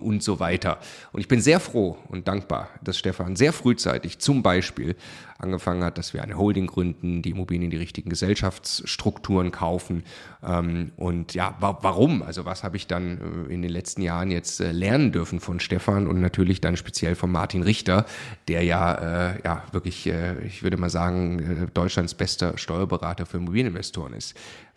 und so weiter. Und ich bin sehr froh und dankbar, dass Stefan sehr frühzeitig zum Beispiel angefangen hat, dass wir eine Holding gründen, die Immobilien in die richtigen Gesellschaftsstrukturen kaufen. Ähm, und ja, wa warum? Also was habe ich dann äh, in den letzten Jahren jetzt äh, lernen dürfen von Stefan und natürlich dann speziell von Martin Richter, der ja, äh, ja wirklich, ich würde mal sagen, Deutschlands bester Steuerberater für Immobilieninvestoren ist.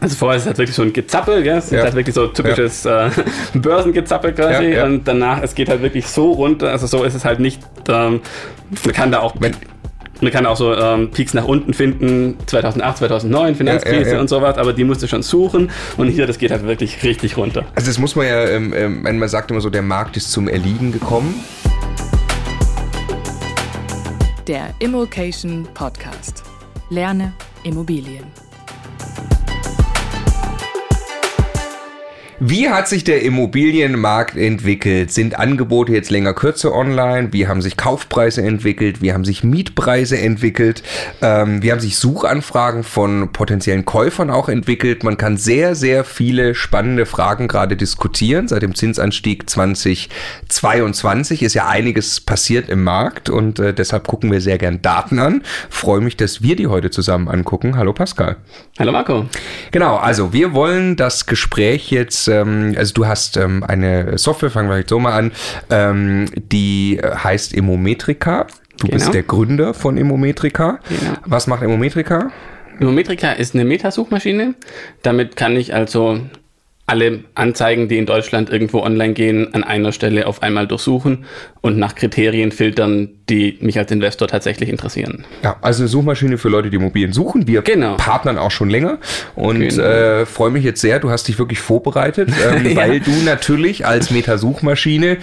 Also vorher ist es halt wirklich so ein Gezappel, gell? es ja. ist halt wirklich so typisches ja. äh, Börsengezappel quasi ja, und danach, es geht halt wirklich so runter, also so ist es halt nicht, ähm, man kann da auch, man kann auch so ähm, Peaks nach unten finden, 2008, 2009, Finanzkrise und sowas, aber die musst du schon suchen und hier, das geht halt wirklich richtig runter. Also das muss man ja, ähm, ähm, man sagt immer so, der Markt ist zum Erliegen gekommen. Der Immokation Podcast. Lerne Immobilien. Wie hat sich der Immobilienmarkt entwickelt? Sind Angebote jetzt länger kürzer online? Wie haben sich Kaufpreise entwickelt? Wie haben sich Mietpreise entwickelt? Ähm, wie haben sich Suchanfragen von potenziellen Käufern auch entwickelt? Man kann sehr, sehr viele spannende Fragen gerade diskutieren. Seit dem Zinsanstieg 2022 ist ja einiges passiert im Markt und äh, deshalb gucken wir sehr gern Daten an. Freue mich, dass wir die heute zusammen angucken. Hallo Pascal. Hallo Marco. Genau, also wir wollen das Gespräch jetzt ähm, also du hast ähm, eine Software, fangen wir vielleicht so mal an, ähm, die heißt Immometrika. Du genau. bist der Gründer von Immometrika. Genau. Was macht Immometrika? Immometrika ist eine Metasuchmaschine. Damit kann ich also alle Anzeigen, die in Deutschland irgendwo online gehen, an einer Stelle auf einmal durchsuchen und nach Kriterien filtern, die mich als Investor tatsächlich interessieren. Ja, also eine Suchmaschine für Leute, die Immobilien suchen. Wir genau. partnern auch schon länger und genau. äh, freue mich jetzt sehr, du hast dich wirklich vorbereitet, ähm, ja. weil du natürlich als Metasuchmaschine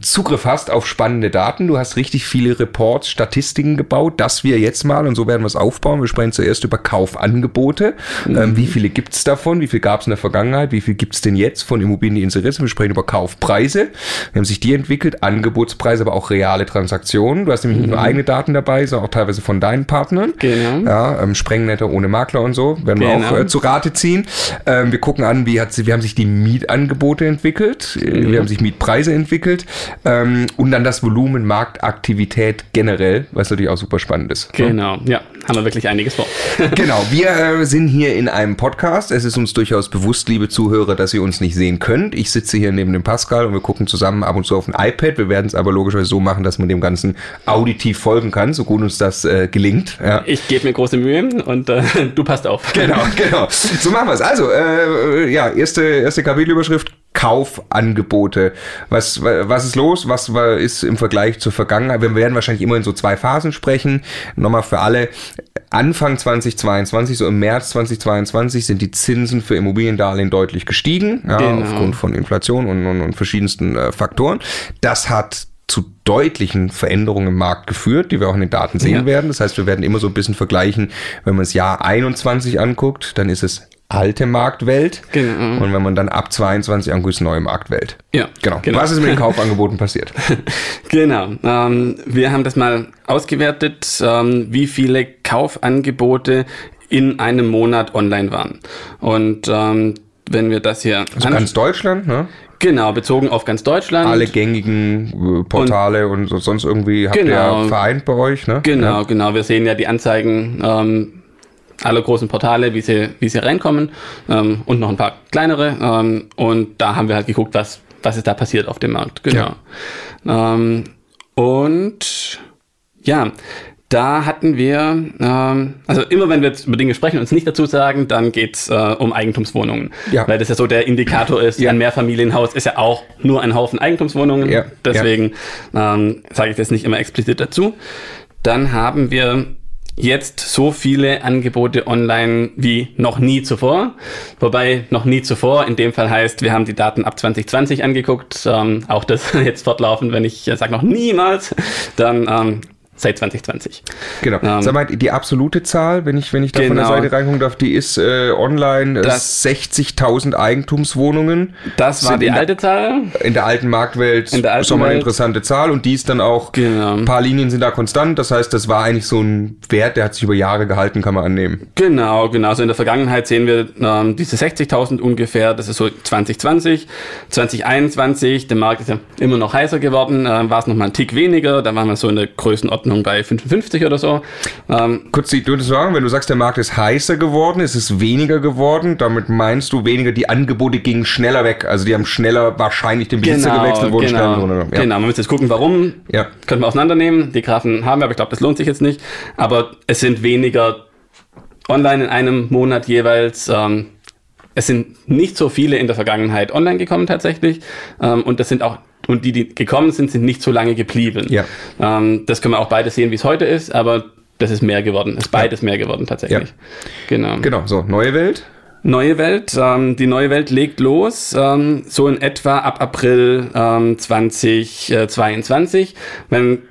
Zugriff hast auf spannende Daten. Du hast richtig viele Reports, Statistiken gebaut, dass wir jetzt mal, und so werden wir es aufbauen, wir sprechen zuerst über Kaufangebote. Mhm. Ähm, wie viele gibt es davon? Wie viel gab es in der Vergangenheit? Wie viel gibt es denn jetzt von Immobilien, die Interesse? Wir sprechen über Kaufpreise. Wie haben sich die entwickelt? Angebotspreise, aber auch reale Transaktionen. Du hast nämlich nicht nur mhm. eigene Daten dabei, sondern auch teilweise von deinen Partnern. Genau. Ja, ähm, Sprengnetter ohne Makler und so werden genau. wir auch äh, zu Rate ziehen. Ähm, wir gucken an, wie, hat, wie haben sich die Mietangebote entwickelt, äh, mhm. wie haben sich Mietpreise entwickelt ähm, und dann das Volumen Marktaktivität generell, was natürlich auch super spannend ist. Genau, ja, haben wir wirklich einiges vor. genau, wir äh, sind hier in einem Podcast. Es ist uns durchaus bewusst, liebe Zuhörer, dass ihr uns nicht sehen könnt. Ich sitze hier neben dem Pascal und wir gucken zusammen ab und zu auf ein iPad. Wir werden es aber logischerweise so machen, dass man dem Ganzen auditiv folgen kann, so gut uns das äh, gelingt. Ja. Ich gebe mir große Mühe und äh, du passt auf. Genau, genau. So machen wir es. Also, äh, ja, erste, erste Kapitelüberschrift. Kaufangebote. Was, was ist los? Was ist im Vergleich zur Vergangenheit? Wir werden wahrscheinlich immer in so zwei Phasen sprechen. Nochmal für alle. Anfang 2022, so im März 2022, sind die Zinsen für Immobiliendarlehen deutlich gestiegen, ja, genau. aufgrund von Inflation und, und, und verschiedensten äh, Faktoren. Das hat zu deutlichen Veränderungen im Markt geführt, die wir auch in den Daten sehen ja. werden. Das heißt, wir werden immer so ein bisschen vergleichen, wenn man das Jahr 21 anguckt, dann ist es alte Marktwelt. Genau. Und wenn man dann ab 22 anguckt, ist neue Marktwelt. Ja. Genau. genau. Was ist mit den Kaufangeboten passiert? genau. Ähm, wir haben das mal ausgewertet, ähm, wie viele Kaufangebote in einem Monat online waren. Und ähm, wenn wir das hier. Also ganz Deutschland, ne? Genau, bezogen auf ganz Deutschland. Alle gängigen äh, Portale und, und sonst irgendwie habt genau, ihr vereint bei euch, ne? Genau, ja. genau. Wir sehen ja die Anzeigen ähm, aller großen Portale, wie sie, wie sie reinkommen ähm, und noch ein paar kleinere. Ähm, und da haben wir halt geguckt, was, was ist da passiert auf dem Markt. Genau. Ja. Ähm, und ja, da hatten wir, ähm, also immer wenn wir jetzt über Dinge sprechen und uns nicht dazu sagen, dann geht's äh, um Eigentumswohnungen. Ja. Weil das ja so der Indikator ist, ja. ein Mehrfamilienhaus ist ja auch nur ein Haufen Eigentumswohnungen. Ja. Deswegen ja. Ähm, sage ich das nicht immer explizit dazu. Dann haben wir jetzt so viele Angebote online wie noch nie zuvor. Wobei noch nie zuvor in dem Fall heißt, wir haben die Daten ab 2020 angeguckt. Ähm, auch das jetzt fortlaufend, wenn ich äh, sage noch niemals, dann ähm, seit 2020. Genau. Ähm, Sag mal, die absolute Zahl, wenn ich, wenn ich da genau. von der genau. Seite reingucken darf, die ist äh, online 60.000 Eigentumswohnungen. Das war die alte Zahl. In der alten Marktwelt in der alten schon mal eine interessante Zahl und die ist dann auch, genau. ein paar Linien sind da konstant, das heißt, das war eigentlich so ein Wert, der hat sich über Jahre gehalten, kann man annehmen. Genau, genau. Also in der Vergangenheit sehen wir ähm, diese 60.000 ungefähr, das ist so 2020, 2021, der Markt ist ja immer noch heißer geworden, äh, war es noch mal ein Tick weniger, da waren wir so in der Größenordnung Größenordnung bei 55 oder so. Ähm, Kurz, du sagen, wenn du sagst, der Markt ist heißer geworden, ist es weniger geworden, damit meinst du weniger, die Angebote gingen schneller weg, also die haben schneller wahrscheinlich den Besitzer genau, gewechselt, wurden genau, schneller. Ja. Genau, man muss jetzt gucken, warum. Ja. Können wir auseinandernehmen. Die Graphen haben wir, aber ich glaube, das lohnt sich jetzt nicht. Aber es sind weniger online in einem Monat jeweils. Ähm, es sind nicht so viele in der Vergangenheit online gekommen tatsächlich. Ähm, und das sind auch und die, die gekommen sind, sind nicht so lange geblieben. Ja. Ähm, das können wir auch beide sehen, wie es heute ist, aber das ist mehr geworden, ist beides ja. mehr geworden tatsächlich. Ja. Genau. Genau, so, neue Welt. Neue Welt, ähm, die neue Welt legt los, ähm, so in etwa ab April ähm, 2022, wenn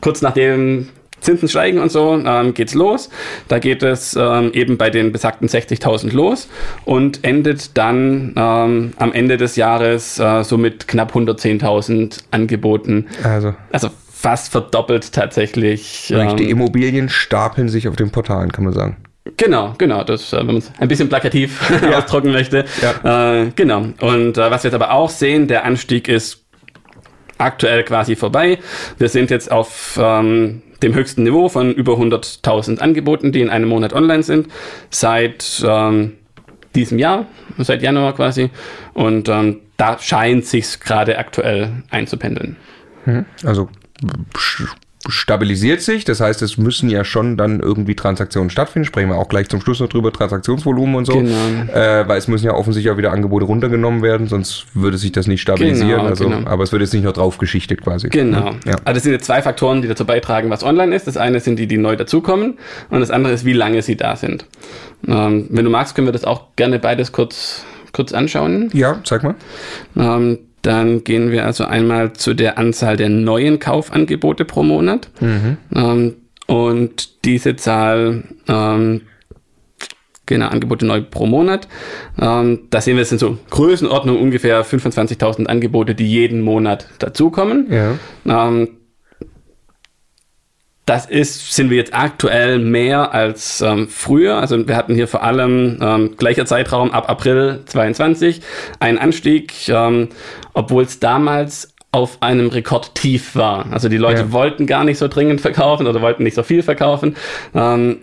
kurz nachdem Zinsen steigen und so, ähm, geht's los. Da geht es ähm, eben bei den besagten 60.000 los und endet dann ähm, am Ende des Jahres äh, so mit knapp 110.000 Angeboten. Also. Also fast verdoppelt tatsächlich. Ähm, die Immobilien stapeln sich auf den Portalen, kann man sagen. Genau, genau, das, äh, wenn man es ein bisschen plakativ ja. ausdrücken möchte. Ja. Äh, genau. Und äh, was wir jetzt aber auch sehen, der Anstieg ist aktuell quasi vorbei. Wir sind jetzt auf ähm, dem höchsten Niveau von über 100.000 Angeboten, die in einem Monat online sind, seit ähm, diesem Jahr, seit Januar quasi. Und ähm, da scheint sich gerade aktuell einzupendeln. Mhm. Also stabilisiert sich. Das heißt, es müssen ja schon dann irgendwie Transaktionen stattfinden. Sprechen wir auch gleich zum Schluss noch drüber, Transaktionsvolumen und so. Genau. Äh, weil es müssen ja offensichtlich auch wieder Angebote runtergenommen werden, sonst würde sich das nicht stabilisieren. Genau, also, genau. Aber es wird jetzt nicht noch draufgeschichtet quasi. Genau. Ja. Also das sind jetzt zwei Faktoren, die dazu beitragen, was online ist. Das eine sind die, die neu dazukommen und das andere ist, wie lange sie da sind. Ähm, wenn du magst, können wir das auch gerne beides kurz, kurz anschauen. Ja, zeig mal. Ähm, dann gehen wir also einmal zu der Anzahl der neuen Kaufangebote pro Monat. Mhm. Ähm, und diese Zahl, ähm, genau, Angebote neu pro Monat. Ähm, da sehen wir, es sind so Größenordnung ungefähr 25.000 Angebote, die jeden Monat dazukommen. Ja. Ähm, das ist, sind wir jetzt aktuell mehr als ähm, früher. Also wir hatten hier vor allem ähm, gleicher Zeitraum ab April 22 einen Anstieg, ähm, obwohl es damals auf einem Rekordtief war. Also die Leute ja. wollten gar nicht so dringend verkaufen oder wollten nicht so viel verkaufen. Ähm,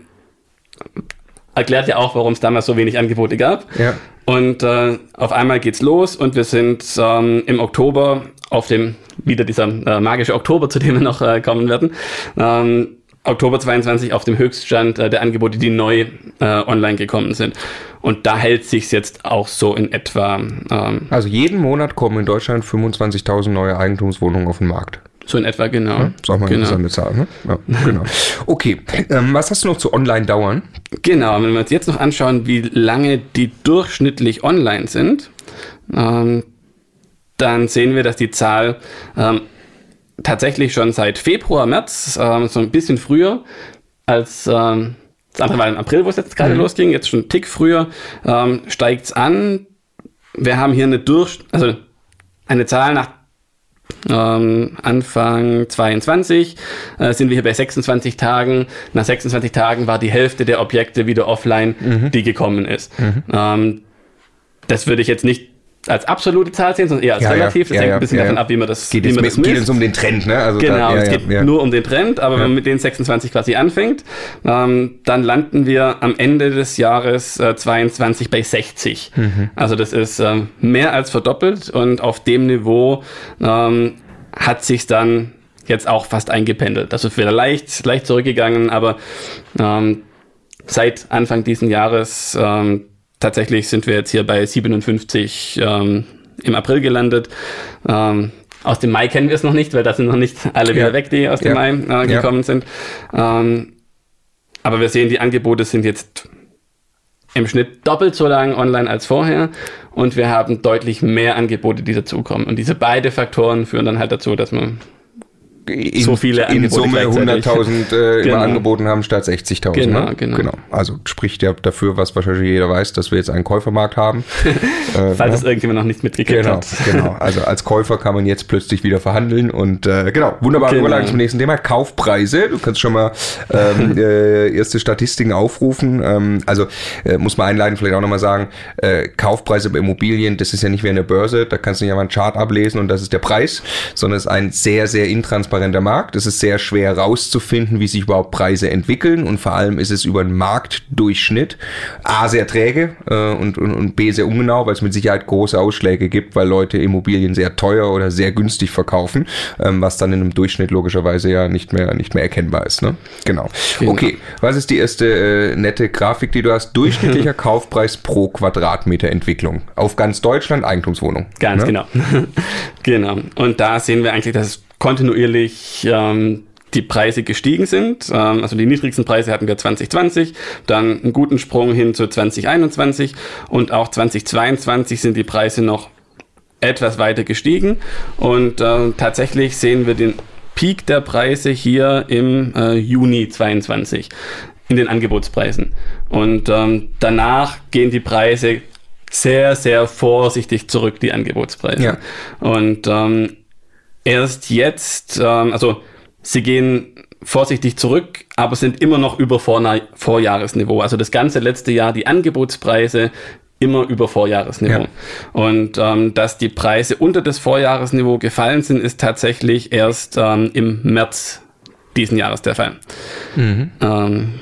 erklärt ja auch, warum es damals so wenig Angebote gab. Ja. Und äh, auf einmal geht's los und wir sind ähm, im Oktober auf dem, wieder dieser äh, magische Oktober, zu dem wir noch äh, kommen werden, ähm, Oktober 22 auf dem Höchststand äh, der Angebote, die neu äh, online gekommen sind. Und da hält sich jetzt auch so in etwa. Ähm, also jeden Monat kommen in Deutschland 25.000 neue Eigentumswohnungen auf den Markt. So in etwa, genau. Ja, sag mal genau. eine Zahl, ne? Ja, genau. Okay, ähm, was hast du noch zu Online-Dauern? Genau, wenn wir uns jetzt noch anschauen, wie lange die durchschnittlich online sind, ähm, dann sehen wir, dass die Zahl ähm, tatsächlich schon seit Februar, März, ähm, so ein bisschen früher als ähm, das andere war im April, wo es jetzt gerade mhm. losging, jetzt schon einen Tick früher, ähm, steigt es an. Wir haben hier eine Durch, also eine Zahl nach ähm, Anfang 22 äh, sind wir hier bei 26 Tagen. Nach 26 Tagen war die Hälfte der Objekte wieder offline, mhm. die gekommen ist. Mhm. Ähm, das würde ich jetzt nicht als absolute Zahl sehen, sondern eher als ja, relativ. Das ja, hängt ein bisschen davon ab, wie man das, geht wie man das misst. geht es um den Trend, ne? Also genau, da, es geht nur um den Trend, aber wenn man mit den 26 quasi anfängt, ähm, dann landen wir am Ende des Jahres äh, 22 bei 60. Mhm. Also das ist ähm, mehr als verdoppelt und auf dem Niveau ähm, hat sich dann jetzt auch fast eingependelt. Also wieder leicht, leicht zurückgegangen, aber ähm, seit Anfang diesen Jahres ähm, tatsächlich sind wir jetzt hier bei 57 ähm, im April gelandet. Ähm, aus dem Mai kennen wir es noch nicht, weil da sind noch nicht alle ja. wieder weg, die aus dem ja. Mai äh, gekommen ja. sind. Ähm, aber wir sehen, die Angebote sind jetzt im Schnitt doppelt so lang online als vorher und wir haben deutlich mehr Angebote, die dazukommen. Und diese beiden Faktoren führen dann halt dazu, dass man in, so viele in Summe 100.000 äh, genau. angeboten haben statt 60.000. Genau, ne? genau, genau. Also spricht ja dafür, was wahrscheinlich jeder weiß, dass wir jetzt einen Käufermarkt haben. äh, Falls es irgendjemand noch nicht mitgekriegt genau, hat. Genau, also als Käufer kann man jetzt plötzlich wieder verhandeln und äh, genau, wunderbare genau. Überleitung zum nächsten Thema. Kaufpreise. Du kannst schon mal ähm, äh, erste Statistiken aufrufen. Ähm, also äh, muss man einleiten, vielleicht auch nochmal sagen, äh, Kaufpreise bei Immobilien, das ist ja nicht wie eine Börse, da kannst du nicht einfach einen Chart ablesen und das ist der Preis, sondern es ist ein sehr, sehr intransparenter transparenter Markt. Es ist sehr schwer herauszufinden, wie sich überhaupt Preise entwickeln und vor allem ist es über den Marktdurchschnitt A sehr träge äh, und, und, und B sehr ungenau, weil es mit Sicherheit große Ausschläge gibt, weil Leute Immobilien sehr teuer oder sehr günstig verkaufen, ähm, was dann in einem Durchschnitt logischerweise ja nicht mehr, nicht mehr erkennbar ist. Ne? Genau. genau. Okay, was ist die erste äh, nette Grafik, die du hast? Durchschnittlicher Kaufpreis pro Quadratmeter Entwicklung auf ganz Deutschland Eigentumswohnung. Ganz ne? genau. genau. Und da sehen wir eigentlich, dass es kontinuierlich ähm, die Preise gestiegen sind. Ähm, also die niedrigsten Preise hatten wir 2020, dann einen guten Sprung hin zu 2021 und auch 2022 sind die Preise noch etwas weiter gestiegen und äh, tatsächlich sehen wir den Peak der Preise hier im äh, Juni 22 in den Angebotspreisen. Und ähm, danach gehen die Preise sehr, sehr vorsichtig zurück, die Angebotspreise. Ja. Und ähm, erst jetzt, ähm, also sie gehen vorsichtig zurück, aber sind immer noch über Vor Vorjahresniveau. Also das ganze letzte Jahr die Angebotspreise immer über Vorjahresniveau. Ja. Und ähm, dass die Preise unter das Vorjahresniveau gefallen sind, ist tatsächlich erst ähm, im März diesen Jahres der Fall. Mhm. Ähm,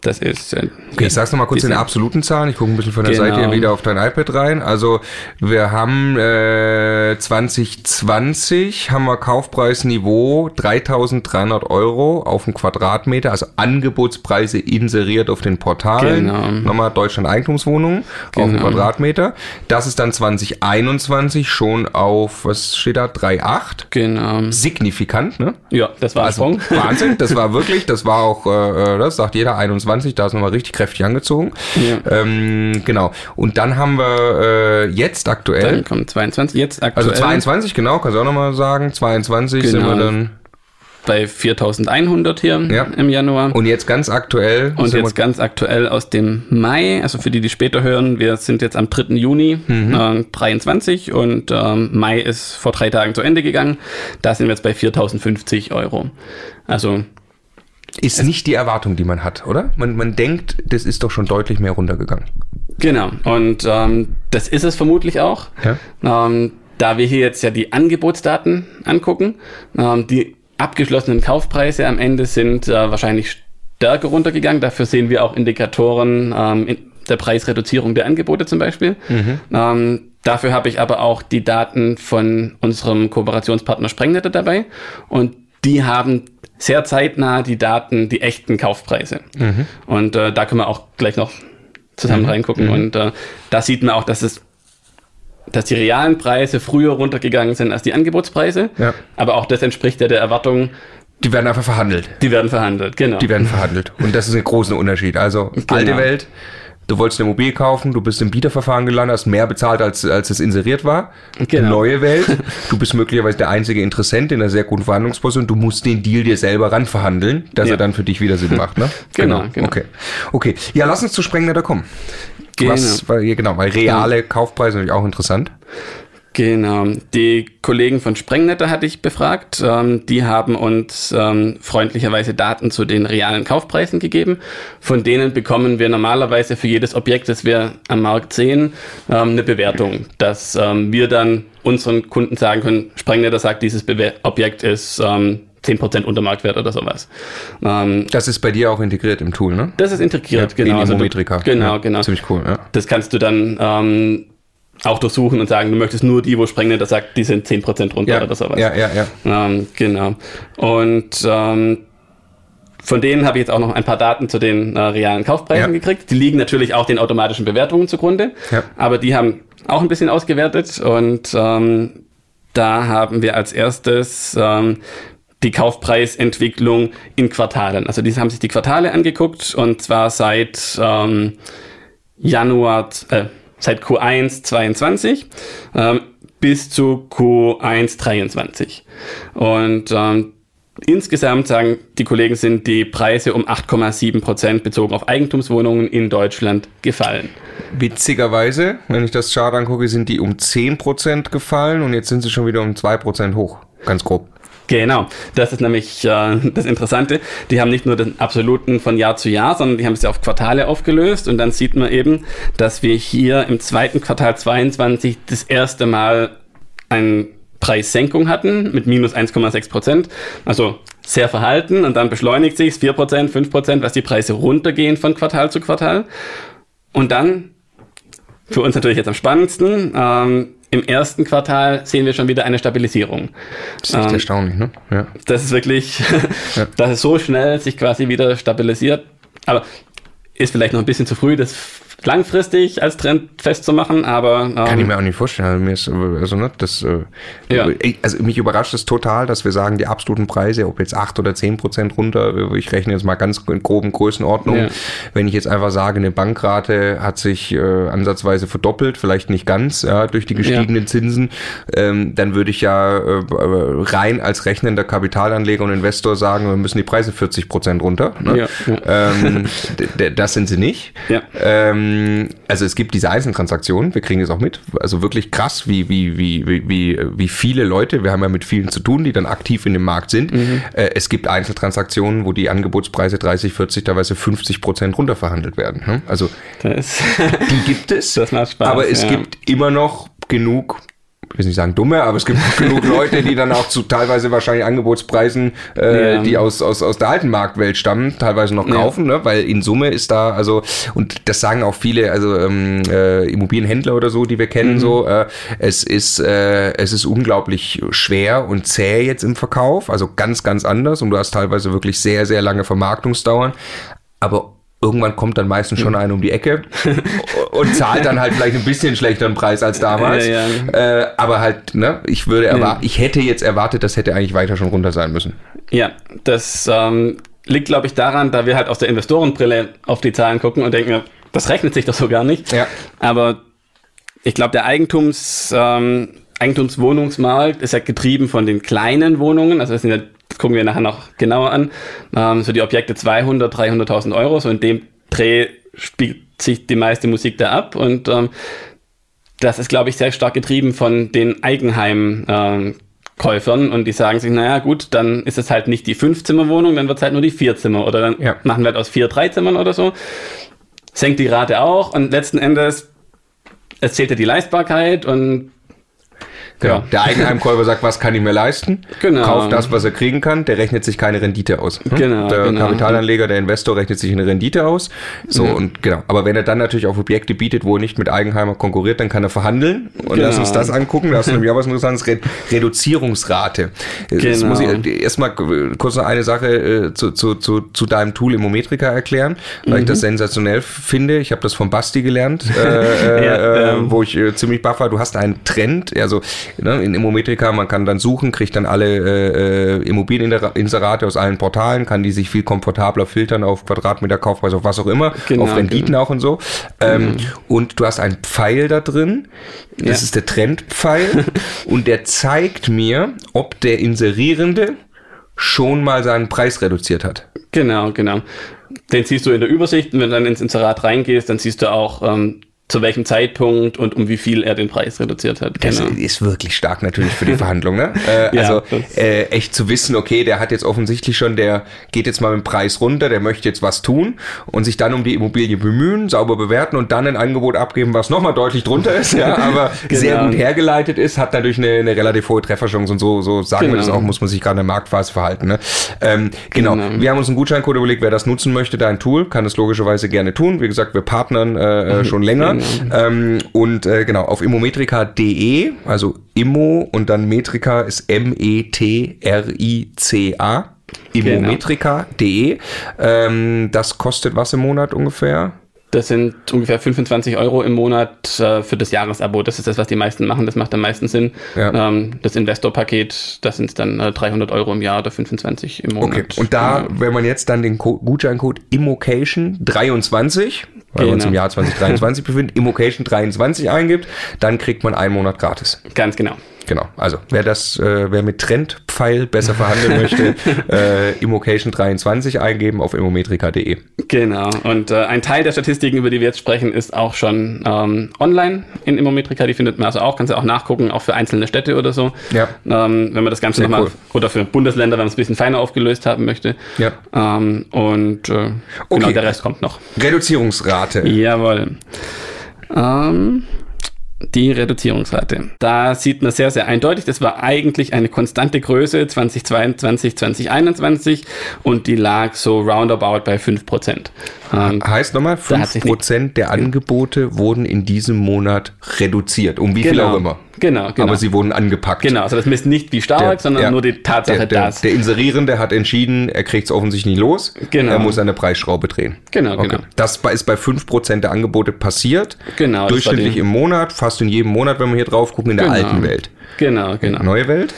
das ist. Äh, okay, ich sag's nochmal kurz in absoluten Zahlen. Ich gucke ein bisschen von der genau. Seite hier wieder auf dein iPad rein. Also wir haben äh, 2020 haben wir Kaufpreisniveau 3.300 Euro auf den Quadratmeter, also Angebotspreise inseriert auf den Portalen. Genau. Nochmal Deutschland Eigentumswohnungen genau. auf den genau. Quadratmeter. Das ist dann 2021 schon auf, was steht da, 3,8. Genau. Signifikant, ne? Ja, das war also, Wahnsinn, das war wirklich, das war auch, äh, äh das sagt jeder, 21, da ist nochmal richtig kräftig angezogen. Ja. Ähm, genau. Und dann haben wir äh, jetzt aktuell. Dann kommt 22, jetzt aktuell. Also 22, genau, kannst du auch nochmal sagen. 22 genau. sind wir dann bei 4100 hier ja. im Januar. Und jetzt ganz aktuell. Und jetzt ganz aktuell aus dem Mai, also für die, die später hören, wir sind jetzt am 3. Juni mhm. äh, 23 und ähm, Mai ist vor drei Tagen zu Ende gegangen. Da sind wir jetzt bei 4050 Euro. Also ist nicht die Erwartung, die man hat, oder? Man, man denkt, das ist doch schon deutlich mehr runtergegangen. Genau, und ähm, das ist es vermutlich auch. Ja. Ähm, da wir hier jetzt ja die Angebotsdaten angucken, ähm, die abgeschlossenen Kaufpreise am Ende sind äh, wahrscheinlich stärker runtergegangen. Dafür sehen wir auch Indikatoren ähm, in der Preisreduzierung der Angebote zum Beispiel. Mhm. Ähm, dafür habe ich aber auch die Daten von unserem Kooperationspartner Sprengnetter dabei und die haben sehr zeitnah die Daten, die echten Kaufpreise. Mhm. Und äh, da können wir auch gleich noch zusammen mhm. reingucken. Mhm. Und äh, da sieht man auch, dass es dass die realen Preise früher runtergegangen sind als die Angebotspreise. Ja. Aber auch das entspricht ja der Erwartung. Die werden einfach verhandelt. Die werden verhandelt, genau. Die werden verhandelt. Und das ist ein großer Unterschied. Also genau. alte Welt, du wolltest eine Immobilie kaufen, du bist im Bieterverfahren gelandet, hast mehr bezahlt, als, als es inseriert war. Genau. Neue Welt, du bist möglicherweise der einzige Interessent in einer sehr guten Verhandlungsposition, du musst den Deal dir selber ran verhandeln, dass ja. er dann für dich wieder Sinn macht. Ne? genau, genau, Okay. okay. Ja, lass uns zu Sprengnetter kommen. Genau. Was, weil, genau, weil reale Kaufpreise natürlich auch interessant. Genau. Die Kollegen von Sprengnetter hatte ich befragt. Ähm, die haben uns ähm, freundlicherweise Daten zu den realen Kaufpreisen gegeben. Von denen bekommen wir normalerweise für jedes Objekt, das wir am Markt sehen, ähm, eine Bewertung, dass ähm, wir dann unseren Kunden sagen können, Sprengnetter sagt, dieses Bewer Objekt ist ähm, 10% unter Marktwert oder sowas. Ähm, das ist bei dir auch integriert im Tool, ne? Das ist integriert, ja, genau. Also du, genau, ja, genau. Ziemlich cool, ja. Das kannst du dann ähm, auch durchsuchen und sagen, du möchtest nur die, wo Sprengnetter sagt, die sind 10% runter ja, oder sowas. Ja, ja, ja. Ähm, genau. Und ähm, von denen habe ich jetzt auch noch ein paar Daten zu den äh, realen Kaufpreisen ja. gekriegt. Die liegen natürlich auch den automatischen Bewertungen zugrunde, ja. aber die haben auch ein bisschen ausgewertet und ähm, da haben wir als erstes ähm, die Kaufpreisentwicklung in Quartalen. Also die haben sich die Quartale angeguckt und zwar seit ähm, Januar, äh, seit Q1 22 ähm, bis zu Q1 23. Und ähm, Insgesamt sagen die Kollegen, sind die Preise um 8,7 Prozent bezogen auf Eigentumswohnungen in Deutschland gefallen. Witzigerweise, wenn ich das Chart angucke, sind die um 10 Prozent gefallen und jetzt sind sie schon wieder um 2 Prozent hoch. Ganz grob. Genau, das ist nämlich äh, das Interessante. Die haben nicht nur den absoluten von Jahr zu Jahr, sondern die haben es ja auf Quartale aufgelöst und dann sieht man eben, dass wir hier im zweiten Quartal 22 das erste Mal eine Preissenkung hatten mit minus 1,6 Prozent. Also sehr verhalten und dann beschleunigt sich 4 Prozent, 5 Prozent, was die Preise runtergehen von Quartal zu Quartal. Und dann, für uns natürlich jetzt am spannendsten, ähm, im ersten Quartal sehen wir schon wieder eine Stabilisierung. Das ist echt ähm, erstaunlich, ne? Ja. Das ist wirklich, ja. dass es so schnell sich quasi wieder stabilisiert. Aber ist vielleicht noch ein bisschen zu früh, das langfristig als Trend festzumachen, aber. Ähm, Kann ich mir auch nicht vorstellen. Also, mir ist, also, ne, das, äh, ja. also mich überrascht es total, dass wir sagen, die absoluten Preise, ob jetzt 8 oder 10 Prozent runter, ich rechne jetzt mal ganz in groben Größenordnungen. Ja. Wenn ich jetzt einfach sage, eine Bankrate hat sich äh, ansatzweise verdoppelt, vielleicht nicht ganz, ja, durch die gestiegenen. Zinsen, ähm, dann würde ich ja äh, rein als rechnender Kapitalanleger und Investor sagen, wir müssen die Preise 40 Prozent runter. Ne? Ähm, das sind sie nicht. Ähm, ähm, also es gibt diese Einzeltransaktionen, wir kriegen es auch mit. Also wirklich krass, wie, wie, wie, wie, wie viele Leute, wir haben ja mit vielen zu tun, die dann aktiv in dem Markt sind. Mhm. Äh, es gibt Einzeltransaktionen, wo die Angebotspreise 30, 40, teilweise 50 Prozent runterverhandelt werden. Ne? Also die gibt es. Das aber es ja. gibt immer noch genug ich will nicht sagen dumme, aber es gibt genug Leute, die dann auch zu teilweise wahrscheinlich Angebotspreisen, äh, ja. die aus, aus, aus der alten Marktwelt stammen, teilweise noch kaufen, ja. ne? weil in Summe ist da, also, und das sagen auch viele, also ähm, äh, Immobilienhändler oder so, die wir kennen, mhm. so, äh, es ist, äh, es ist unglaublich schwer und zäh jetzt im Verkauf, also ganz, ganz anders und du hast teilweise wirklich sehr, sehr lange Vermarktungsdauern, aber irgendwann kommt dann meistens schon einer um die Ecke und zahlt dann halt vielleicht ein bisschen schlechteren Preis als damals. Ja, ja. Äh, aber halt, ne, ich würde erwarten, ich hätte jetzt erwartet, das hätte eigentlich weiter schon runter sein müssen. Ja, das ähm, liegt, glaube ich, daran, da wir halt aus der Investorenbrille auf die Zahlen gucken und denken, das rechnet sich doch so gar nicht. Ja. Aber ich glaube, der Eigentums, ähm, Eigentumswohnungsmarkt ist ja getrieben von den kleinen Wohnungen, also das sind ja das gucken wir nachher noch genauer an, ähm, so die Objekte 200, 300.000 Euro, so in dem Dreh spielt sich die meiste Musik da ab. Und ähm, das ist, glaube ich, sehr stark getrieben von den Eigenheim- ähm, Käufern und die sagen sich, naja gut, dann ist es halt nicht die Fünf-Zimmer-Wohnung, dann wird es halt nur die Vier-Zimmer. Oder dann ja. machen wir halt aus vier, drei Zimmern oder so. Senkt die Rate auch. Und letzten Endes, es zählt ja die Leistbarkeit und Genau. Der Eigenheimkäufer sagt, was kann ich mir leisten? Genau. Kauft das, was er kriegen kann. Der rechnet sich keine Rendite aus. Hm? Genau. Der genau. Kapitalanleger, der Investor rechnet sich eine Rendite aus. So mhm. und genau. Aber wenn er dann natürlich auf Objekte bietet, wo er nicht mit Eigenheimer konkurriert, dann kann er verhandeln. Und genau. lass uns das angucken. Da hast du nämlich auch was Interessantes. Reduzierungsrate. Genau. Muss ich erstmal kurz noch eine Sache äh, zu, zu, zu, zu deinem Tool Immometrika erklären, weil mhm. ich das sensationell finde. Ich habe das von Basti gelernt, äh, ja, äh, ähm. wo ich äh, ziemlich baff war. Du hast einen Trend, also ne, in Immometrika, man kann dann suchen, kriegt dann alle äh, äh Immobilieninserate aus allen Portalen, kann die sich viel komfortabler filtern auf Quadratmeter Kaufpreis, auf was auch immer, genau, auf Renditen genau. auch und so. Ähm, mhm. Und du hast einen Pfeil da drin, das ja. ist der Trendpfeil und der zeigt mir, ob der Inserierende schon mal seinen Preis reduziert hat. Genau, genau. Den siehst du in der Übersicht und wenn du dann ins Inserat reingehst, dann siehst du auch, ähm, zu welchem Zeitpunkt und um wie viel er den Preis reduziert hat. Das genau. ist wirklich stark natürlich für die Verhandlung. Ne? Äh, ja, also äh, echt zu wissen, okay, der hat jetzt offensichtlich schon, der geht jetzt mal mit dem Preis runter, der möchte jetzt was tun und sich dann um die Immobilie bemühen, sauber bewerten und dann ein Angebot abgeben, was nochmal deutlich drunter ist, ja, aber genau. sehr gut hergeleitet ist, hat natürlich eine, eine relativ hohe Trefferchance und so, so sagen genau. wir das auch, muss man sich gerade in der Marktphase verhalten. Ne? Ähm, genau. genau. wir haben uns einen Gutscheincode überlegt, wer das nutzen möchte, dein Tool, kann es logischerweise gerne tun. Wie gesagt, wir partnern äh, äh schon länger. Genau. Ähm, und äh, genau, auf immometrika.de, also Immo und dann Metrika ist M-E-T-R-I-C-A. Immometrika.de. Ähm, das kostet was im Monat ungefähr? Das sind ungefähr 25 Euro im Monat äh, für das Jahresabo. Das ist das, was die meisten machen. Das macht am meisten Sinn. Ja. Ähm, das Investorpaket, das sind dann äh, 300 Euro im Jahr oder 25 im Monat. Okay. Und da, ja. wenn man jetzt dann den Co Gutscheincode Immocation 23, weil genau. wir uns im. Jahr 2023 befinden, Immocation 23 eingibt, dann kriegt man einen Monat gratis. Ganz genau. Genau. Also wer das, äh, wer mit Trendpfeil besser verhandeln möchte, äh, Immocation 23 eingeben auf immometrika.de. Genau. Und äh, ein Teil der Statistiken, über die wir jetzt sprechen, ist auch schon ähm, online in Immometrika. Die findet man also auch, kannst du auch nachgucken, auch für einzelne Städte oder so. Ja. Ähm, wenn man das Ganze nochmal, cool. oder für Bundesländer, wenn man es ein bisschen feiner aufgelöst haben möchte. Ja. Ähm, und äh, genau, okay. genau, der Rest kommt noch. Reduzierungsrate. Jawohl. Ähm, die Reduzierungsrate. Da sieht man sehr, sehr eindeutig, das war eigentlich eine konstante Größe 2022, 2021 und die lag so roundabout bei 5%. Ähm, heißt nochmal, 5% der Angebote wurden in diesem Monat reduziert, um wie genau. viel auch immer. Genau, genau. Aber sie wurden angepackt. Genau, also das misst nicht wie stark, der, sondern ja, nur die Tatsache, der, der, dass. Der Inserierende hat entschieden, er kriegt es offensichtlich nicht los. Genau. Er muss eine Preisschraube drehen. Genau, okay. genau. Das ist bei 5% der Angebote passiert. Genau. Durchschnittlich im Monat, fast in jedem Monat, wenn wir hier drauf gucken, in der genau. alten Welt. Genau, genau. Neue Welt?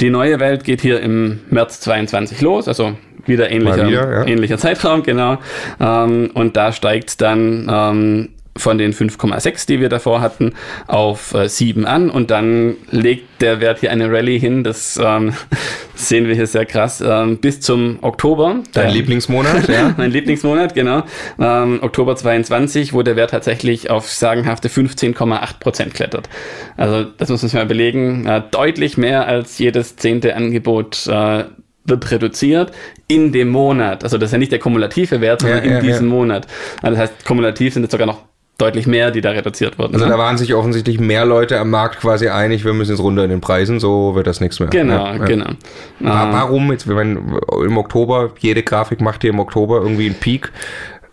Die neue Welt geht hier im März 22 los, also wieder ähnlicher, wieder, ja. ähnlicher Zeitraum, genau. Ähm, und da steigt dann ähm, von den 5,6, die wir davor hatten, auf äh, 7 an und dann legt der Wert hier eine Rallye hin, das ähm, sehen wir hier sehr krass, ähm, bis zum Oktober. Dein der, Lieblingsmonat, ja? mein Lieblingsmonat, genau. Ähm, Oktober 22, wo der Wert tatsächlich auf sagenhafte 15,8 Prozent klettert. Also das muss man sich mal überlegen, äh, deutlich mehr als jedes zehnte Angebot äh, wird reduziert in dem Monat. Also das ist ja nicht der kumulative Wert, sondern ja, in ja, diesem ja. Monat. Also das heißt, kumulativ sind es sogar noch deutlich mehr, die da reduziert wurden. Also ne? da waren sich offensichtlich mehr Leute am Markt quasi einig, wir müssen jetzt runter in den Preisen, so wird das nichts mehr. Genau, ja, genau. Ja. Warum jetzt, wenn im Oktober, jede Grafik macht hier im Oktober irgendwie einen Peak,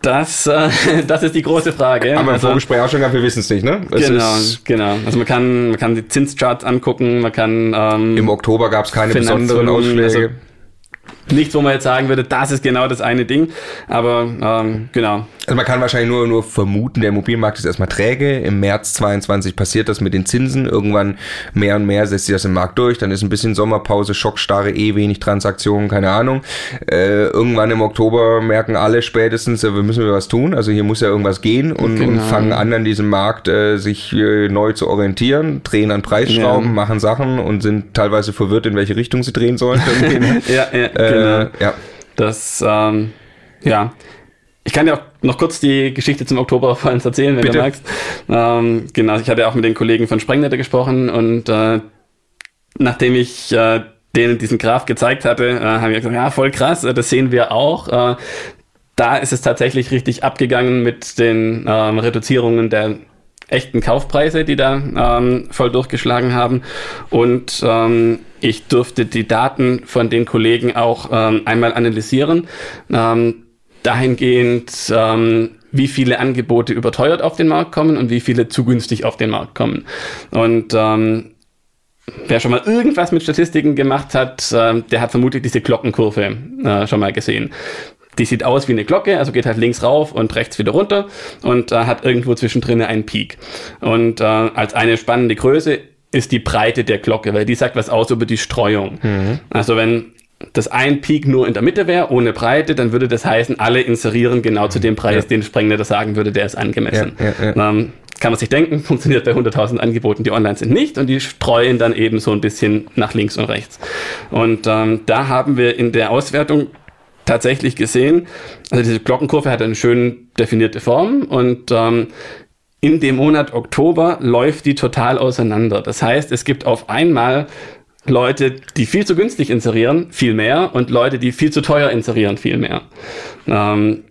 das, äh, das ist die große Frage. Aber im also, Vorgespräch auch schon gehabt, wir wissen es nicht, ne? Es genau, genau. Also man kann, man kann die Zinscharts angucken, man kann... Ähm, Im Oktober gab es keine besonderen Ausschläge. Also, nichts, wo man jetzt sagen würde, das ist genau das eine Ding. Aber ähm, genau. Also man kann wahrscheinlich nur, nur vermuten, der Immobilienmarkt ist erstmal träge. Im März 22 passiert das mit den Zinsen. Irgendwann mehr und mehr setzt sich das im Markt durch. Dann ist ein bisschen Sommerpause, Schockstarre, eh wenig Transaktionen, keine Ahnung. Äh, irgendwann im Oktober merken alle spätestens, äh, wir müssen wir was tun. Also hier muss ja irgendwas gehen und, genau. und fangen an, an diesem Markt äh, sich äh, neu zu orientieren, drehen an Preisschrauben, ja. machen Sachen und sind teilweise verwirrt, in welche Richtung sie drehen sollen. Ne? ja, ja, äh, genau. ja. Das, ähm, ja. Ich kann dir auch noch kurz die Geschichte zum Oktoberfallen erzählen, wenn Bitte. du magst. Ähm, genau, ich hatte auch mit den Kollegen von Sprengnetter gesprochen und äh, nachdem ich äh, denen diesen Graph gezeigt hatte, äh, haben wir gesagt, ja, voll krass, äh, das sehen wir auch. Äh, da ist es tatsächlich richtig abgegangen mit den ähm, Reduzierungen der echten Kaufpreise, die da ähm, voll durchgeschlagen haben. Und ähm, ich durfte die Daten von den Kollegen auch ähm, einmal analysieren. Ähm, dahingehend, ähm, wie viele Angebote überteuert auf den Markt kommen und wie viele zu günstig auf den Markt kommen. Und ähm, wer schon mal irgendwas mit Statistiken gemacht hat, äh, der hat vermutlich diese Glockenkurve äh, schon mal gesehen. Die sieht aus wie eine Glocke, also geht halt links rauf und rechts wieder runter und äh, hat irgendwo zwischendrin einen Peak. Und äh, als eine spannende Größe ist die Breite der Glocke, weil die sagt was aus über die Streuung. Mhm. Also wenn das ein Peak nur in der Mitte wäre, ohne Breite, dann würde das heißen, alle inserieren genau zu dem Preis, ja. den Sprengnetter sagen würde, der ist angemessen. Ja, ja, ähm, kann man sich denken, funktioniert bei 100.000 Angeboten, die online sind, nicht und die streuen dann eben so ein bisschen nach links und rechts. Und ähm, da haben wir in der Auswertung tatsächlich gesehen, also diese Glockenkurve hat eine schön definierte Form und ähm, in dem Monat Oktober läuft die total auseinander. Das heißt, es gibt auf einmal Leute, die viel zu günstig inserieren, viel mehr und Leute, die viel zu teuer inserieren, viel mehr. Ähm,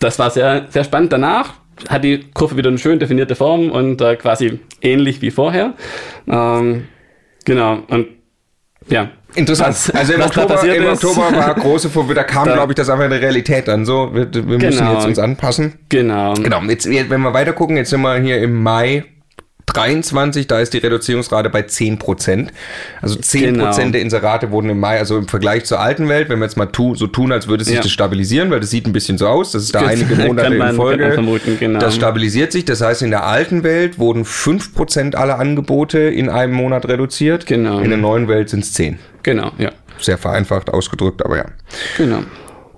das war sehr, sehr spannend. Danach hat die Kurve wieder eine schön definierte Form und äh, quasi ähnlich wie vorher. Ähm, genau. Und ja. Interessant. Was, also im, Oktober, im Oktober, war große Vorwürfe, da kam, glaube ich, das einfach in der Realität an. So, wir, wir müssen genau. jetzt uns anpassen. Genau. Genau. Jetzt, wenn wir weiter gucken, jetzt sind wir hier im Mai 23, da ist die Reduzierungsrate bei 10 Prozent. Also 10 genau. Prozent der Inserate wurden im Mai, also im Vergleich zur alten Welt, wenn wir jetzt mal tu, so tun, als würde sich ja. das stabilisieren, weil das sieht ein bisschen so aus, das ist da einige Monate man, in Folge. Vermuten, genau. Das stabilisiert sich, das heißt, in der alten Welt wurden 5 Prozent aller Angebote in einem Monat reduziert. Genau. In der neuen Welt sind es 10. Genau, ja. Sehr vereinfacht ausgedrückt, aber ja. Genau.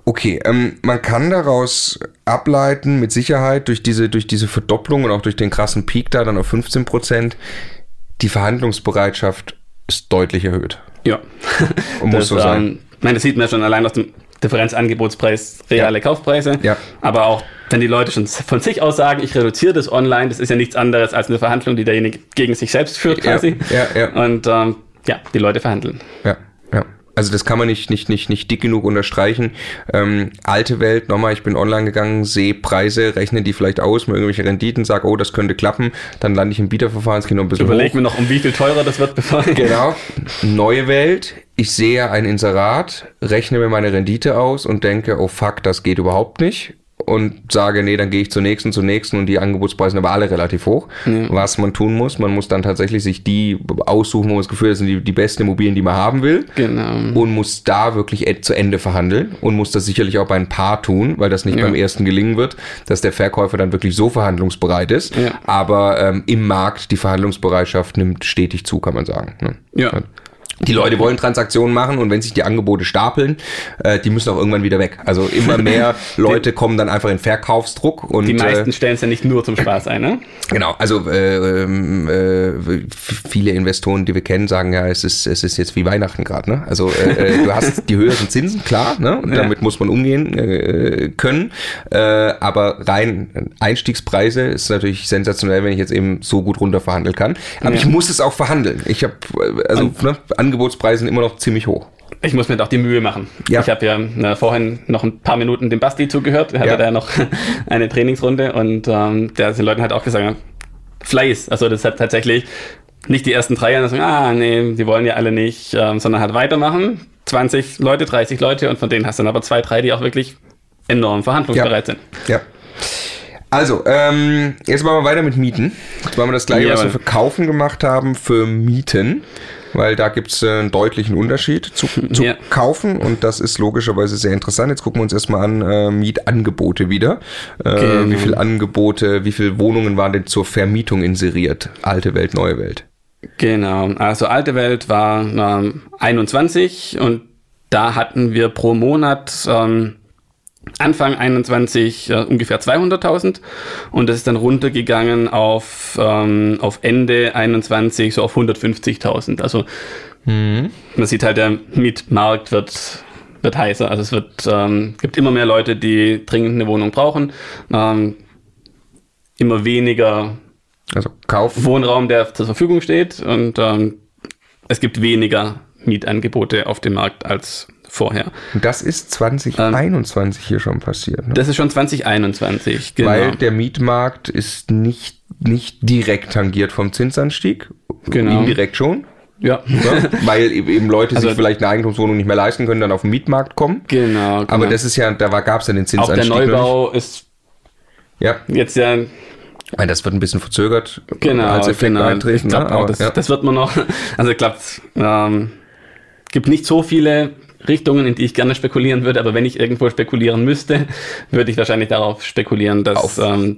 Okay, ähm, man kann daraus ableiten, mit Sicherheit durch diese, durch diese Verdopplung und auch durch den krassen Peak da dann auf 15 Prozent, die Verhandlungsbereitschaft ist deutlich erhöht. Ja. Und muss so sein. Ähm, ich meine, das sieht man schon allein aus dem Differenzangebotspreis, reale ja. Kaufpreise. Ja. Aber auch, wenn die Leute schon von sich aus sagen, ich reduziere das online, das ist ja nichts anderes als eine Verhandlung, die derjenige gegen sich selbst führt quasi. Ja, ja, ja. Und ähm, ja, die Leute verhandeln. Ja. Also das kann man nicht, nicht, nicht, nicht dick genug unterstreichen. Ähm, alte Welt, nochmal, ich bin online gegangen, sehe Preise, rechne die vielleicht aus, mir irgendwelche Renditen, sage, oh, das könnte klappen, dann lande ich im Bieterverfahren, es geht noch ein bisschen Überleg hoch. mir noch, um wie viel teurer das wird bevor. Genau. Neue Welt, ich sehe ein Inserat, rechne mir meine Rendite aus und denke, oh fuck, das geht überhaupt nicht und sage, nee, dann gehe ich zur nächsten, zur nächsten und die Angebotspreise sind aber alle relativ hoch. Ja. Was man tun muss, man muss dann tatsächlich sich die aussuchen, wo man das Gefühl hat, das sind die, die besten Immobilien, die man haben will. Genau. Und muss da wirklich zu Ende verhandeln und muss das sicherlich auch bei ein paar tun, weil das nicht ja. beim ersten gelingen wird, dass der Verkäufer dann wirklich so verhandlungsbereit ist. Ja. Aber ähm, im Markt die Verhandlungsbereitschaft nimmt stetig zu, kann man sagen. Ne? Ja. Die Leute wollen Transaktionen machen und wenn sich die Angebote stapeln, äh, die müssen auch irgendwann wieder weg. Also immer mehr Leute kommen dann einfach in Verkaufsdruck und die meisten äh, stellen es ja nicht nur zum Spaß ein, ne? Genau, also äh, ähm, äh, viele Investoren, die wir kennen, sagen ja, es ist es ist jetzt wie Weihnachten gerade, ne? Also äh, äh, du hast die höheren Zinsen, klar, ne? Und damit ja. muss man umgehen äh, können, äh, aber rein Einstiegspreise ist natürlich sensationell, wenn ich jetzt eben so gut runter verhandeln kann. Aber ja. ich muss es auch verhandeln. Ich habe also ne, Angebotspreise sind immer noch ziemlich hoch. Ich muss mir doch die Mühe machen. Ja. Ich habe ja na, vorhin noch ein paar Minuten dem Basti zugehört. Er hatte ja. da noch eine Trainingsrunde und ähm, der hat den Leuten halt auch gesagt, Fleiß. Also das hat tatsächlich nicht die ersten drei Jahre sagen, ah, nee, die wollen ja alle nicht, ähm, sondern halt weitermachen. 20 Leute, 30 Leute und von denen hast du dann aber zwei, drei, die auch wirklich enorm verhandlungsbereit ja. sind. Ja. Also, ähm, jetzt machen wir weiter mit Mieten. Jetzt machen wir das gleiche, ja, was wir für Kaufen gemacht haben, für Mieten weil da gibt es äh, einen deutlichen Unterschied zu, zu ja. kaufen und das ist logischerweise sehr interessant. Jetzt gucken wir uns erstmal an äh, Mietangebote wieder. Äh, genau. Wie viele Angebote, wie viele Wohnungen waren denn zur Vermietung inseriert? Alte Welt, neue Welt. Genau, also alte Welt war ähm, 21 und da hatten wir pro Monat ähm, Anfang 21 äh, ungefähr 200.000 und das ist dann runtergegangen auf, ähm, auf Ende 21 so auf 150.000. Also mhm. man sieht halt, der Mietmarkt wird, wird heißer. Also es wird, ähm, gibt immer mehr Leute, die dringend eine Wohnung brauchen. Ähm, immer weniger also Kauf. Wohnraum, der zur Verfügung steht und ähm, es gibt weniger Mietangebote auf dem Markt als vorher. Das ist 2021 ähm, hier schon passiert. Ne? Das ist schon 2021, genau. Weil der Mietmarkt ist nicht, nicht direkt tangiert vom Zinsanstieg. Genau. Indirekt schon. Ja. ja. Weil eben Leute also, sich vielleicht eine Eigentumswohnung nicht mehr leisten können, dann auf den Mietmarkt kommen. Genau. genau. Aber das ist ja, da gab es ja den Zinsanstieg. Auch der Neubau ist ja. jetzt ja meine, das wird ein bisschen verzögert genau, als Effekt genau. eintreten. Ich ne? auch, das, ja. das, wird man noch. Also glaube, ähm, gibt nicht so viele Richtungen, in die ich gerne spekulieren würde, aber wenn ich irgendwo spekulieren müsste, würde ich wahrscheinlich darauf spekulieren, dass ähm,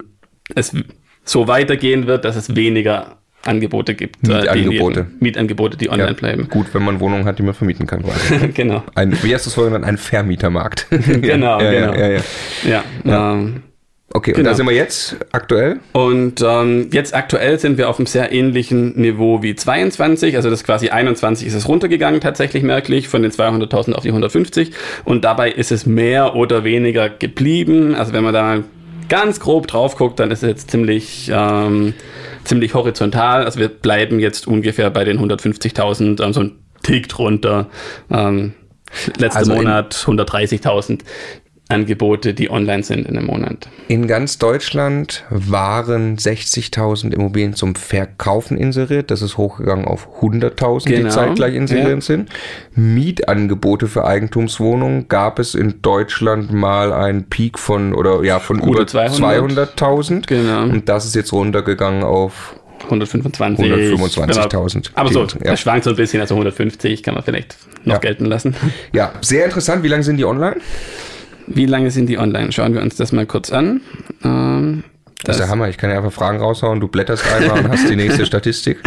es so weitergehen wird, dass es weniger Angebote gibt. Mietangebote. Äh, die, Mietangebote, die online ja, bleiben. Gut, wenn man Wohnungen hat, die man vermieten kann. genau. Ein, wie heißt das vorhin? Ein Vermietermarkt. genau, ja, genau. Ja, ja, ja. ja. Ähm, Okay, genau. und da genau. sind wir jetzt aktuell? Und ähm, jetzt aktuell sind wir auf einem sehr ähnlichen Niveau wie 22. Also das quasi 21 ist es runtergegangen tatsächlich merklich von den 200.000 auf die 150. Und dabei ist es mehr oder weniger geblieben. Also wenn man da ganz grob drauf guckt, dann ist es jetzt ziemlich, ähm, ziemlich horizontal. Also wir bleiben jetzt ungefähr bei den 150.000, ähm, so ein Tick drunter. Ähm, letzter also Monat 130.000. Angebote, die online sind in einem Monat. In ganz Deutschland waren 60.000 Immobilien zum Verkaufen inseriert. Das ist hochgegangen auf 100.000, genau. die zeitgleich inseriert ja. sind. Mietangebote für Eigentumswohnungen gab es in Deutschland mal einen Peak von oder ja von Gute über 200.000. 200 genau. Und das ist jetzt runtergegangen auf 125. 125.000. Genau. Aber so, ja. das schwankt so ein bisschen, also 150 kann man vielleicht noch ja. gelten lassen. Ja, sehr interessant. Wie lange sind die online? Wie lange sind die online? Schauen wir uns das mal kurz an. Ähm, das, das ist der Hammer. Ich kann ja einfach Fragen raushauen, du blätterst einmal und hast die nächste Statistik.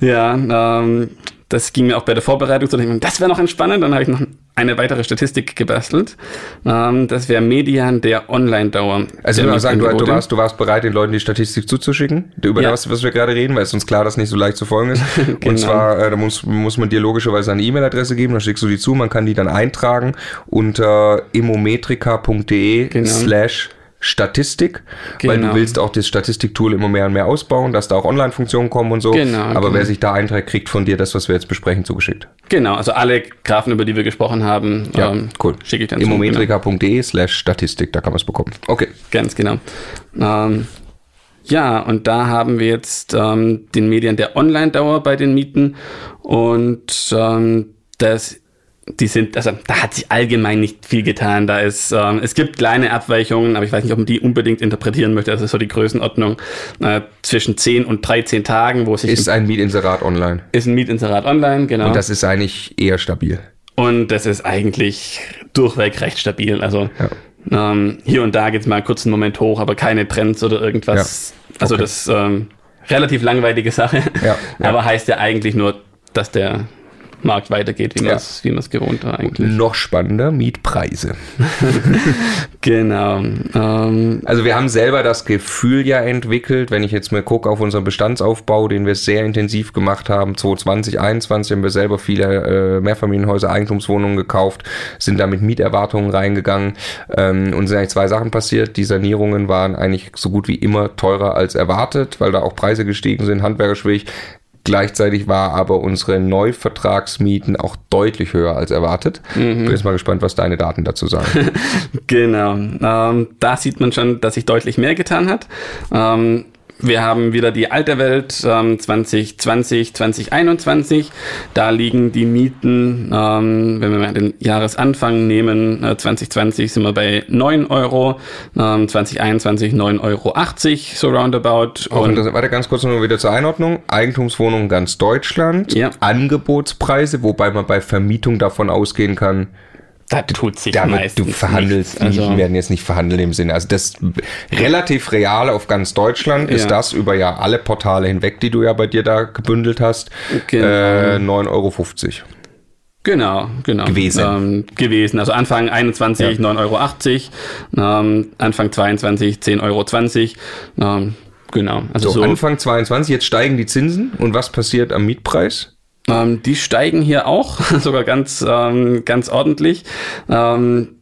Ja, ähm, das ging mir auch bei der Vorbereitung so. Das wäre noch entspannend. Dann habe ich noch eine weitere Statistik gebastelt. Ähm, das wäre Median der Online-Dauer. Also ich mal sagen, du, du, warst, du warst bereit, den Leuten die Statistik zuzuschicken, über ja. das, was wir gerade reden, weil es uns klar, dass nicht so leicht zu folgen ist. genau. Und zwar, äh, da muss, muss man dir logischerweise eine E-Mail-Adresse geben, dann schickst du die zu, man kann die dann eintragen unter immometrika.de genau. slash Statistik, genau. weil du genau. willst auch das Statistiktool immer mehr und mehr ausbauen, dass da auch Online-Funktionen kommen und so. Genau, Aber genau. wer sich da einträgt, kriegt von dir das, was wir jetzt besprechen, zugeschickt. Genau, also alle Graphen, über die wir gesprochen haben, ja, ähm, cool. schicke ich dann Immometrika.de genau. slash Statistik, da kann man es bekommen. Okay. Ganz genau. Ähm, ja, und da haben wir jetzt ähm, den Medien der Online-Dauer bei den Mieten und ähm, das die sind, also da hat sich allgemein nicht viel getan. Da ist, ähm, es gibt kleine Abweichungen, aber ich weiß nicht, ob man die unbedingt interpretieren möchte. Das ist so die Größenordnung äh, zwischen 10 und 13 Tagen, wo sich. Ist ein Mietinserat online. Ist ein Mietinserat online, genau. Und das ist eigentlich eher stabil. Und das ist eigentlich durchweg recht stabil. Also ja. ähm, hier und da geht es mal kurz einen Moment hoch, aber keine Trends oder irgendwas. Ja. Also okay. das ähm, relativ langweilige Sache. Ja. Aber heißt ja eigentlich nur, dass der Markt weitergeht, wie man es wie gewohnt war eigentlich. Noch spannender, Mietpreise. genau. Ähm, also wir haben selber das Gefühl ja entwickelt, wenn ich jetzt mal gucke auf unseren Bestandsaufbau, den wir sehr intensiv gemacht haben, 2020, 2021 haben wir selber viele äh, Mehrfamilienhäuser, Eigentumswohnungen gekauft, sind da mit Mieterwartungen reingegangen ähm, und sind eigentlich zwei Sachen passiert. Die Sanierungen waren eigentlich so gut wie immer teurer als erwartet, weil da auch Preise gestiegen sind, handwerkerschwierig. Gleichzeitig war aber unsere Neuvertragsmieten auch deutlich höher als erwartet. Mhm. Bin jetzt mal gespannt, was deine Daten dazu sagen. genau. Ähm, da sieht man schon, dass sich deutlich mehr getan hat. Ähm, wir haben wieder die alte Welt ähm, 2020, 2021. Da liegen die Mieten, ähm, wenn wir mal den Jahresanfang nehmen, äh, 2020 sind wir bei 9 Euro, ähm, 2021 9,80 Euro, so roundabout. Und das, warte ganz kurz nur wieder zur Einordnung. Eigentumswohnungen ganz Deutschland, ja. Angebotspreise, wobei man bei Vermietung davon ausgehen kann, da tut sich Damit du verhandelst, nicht. Also, die werden jetzt nicht verhandeln im Sinne. Also das relativ real auf ganz Deutschland ja. ist das über ja alle Portale hinweg, die du ja bei dir da gebündelt hast, genau. äh, 9,50 Euro. Genau, genau. Gewesen. Ähm, gewesen. Also Anfang 21 ja. 9,80 Euro, ähm, Anfang 22 10,20 Euro. Ähm, genau. Also so, so Anfang 22, jetzt steigen die Zinsen und was passiert am Mietpreis? Ähm, die steigen hier auch, sogar ganz, ähm, ganz ordentlich. Ähm,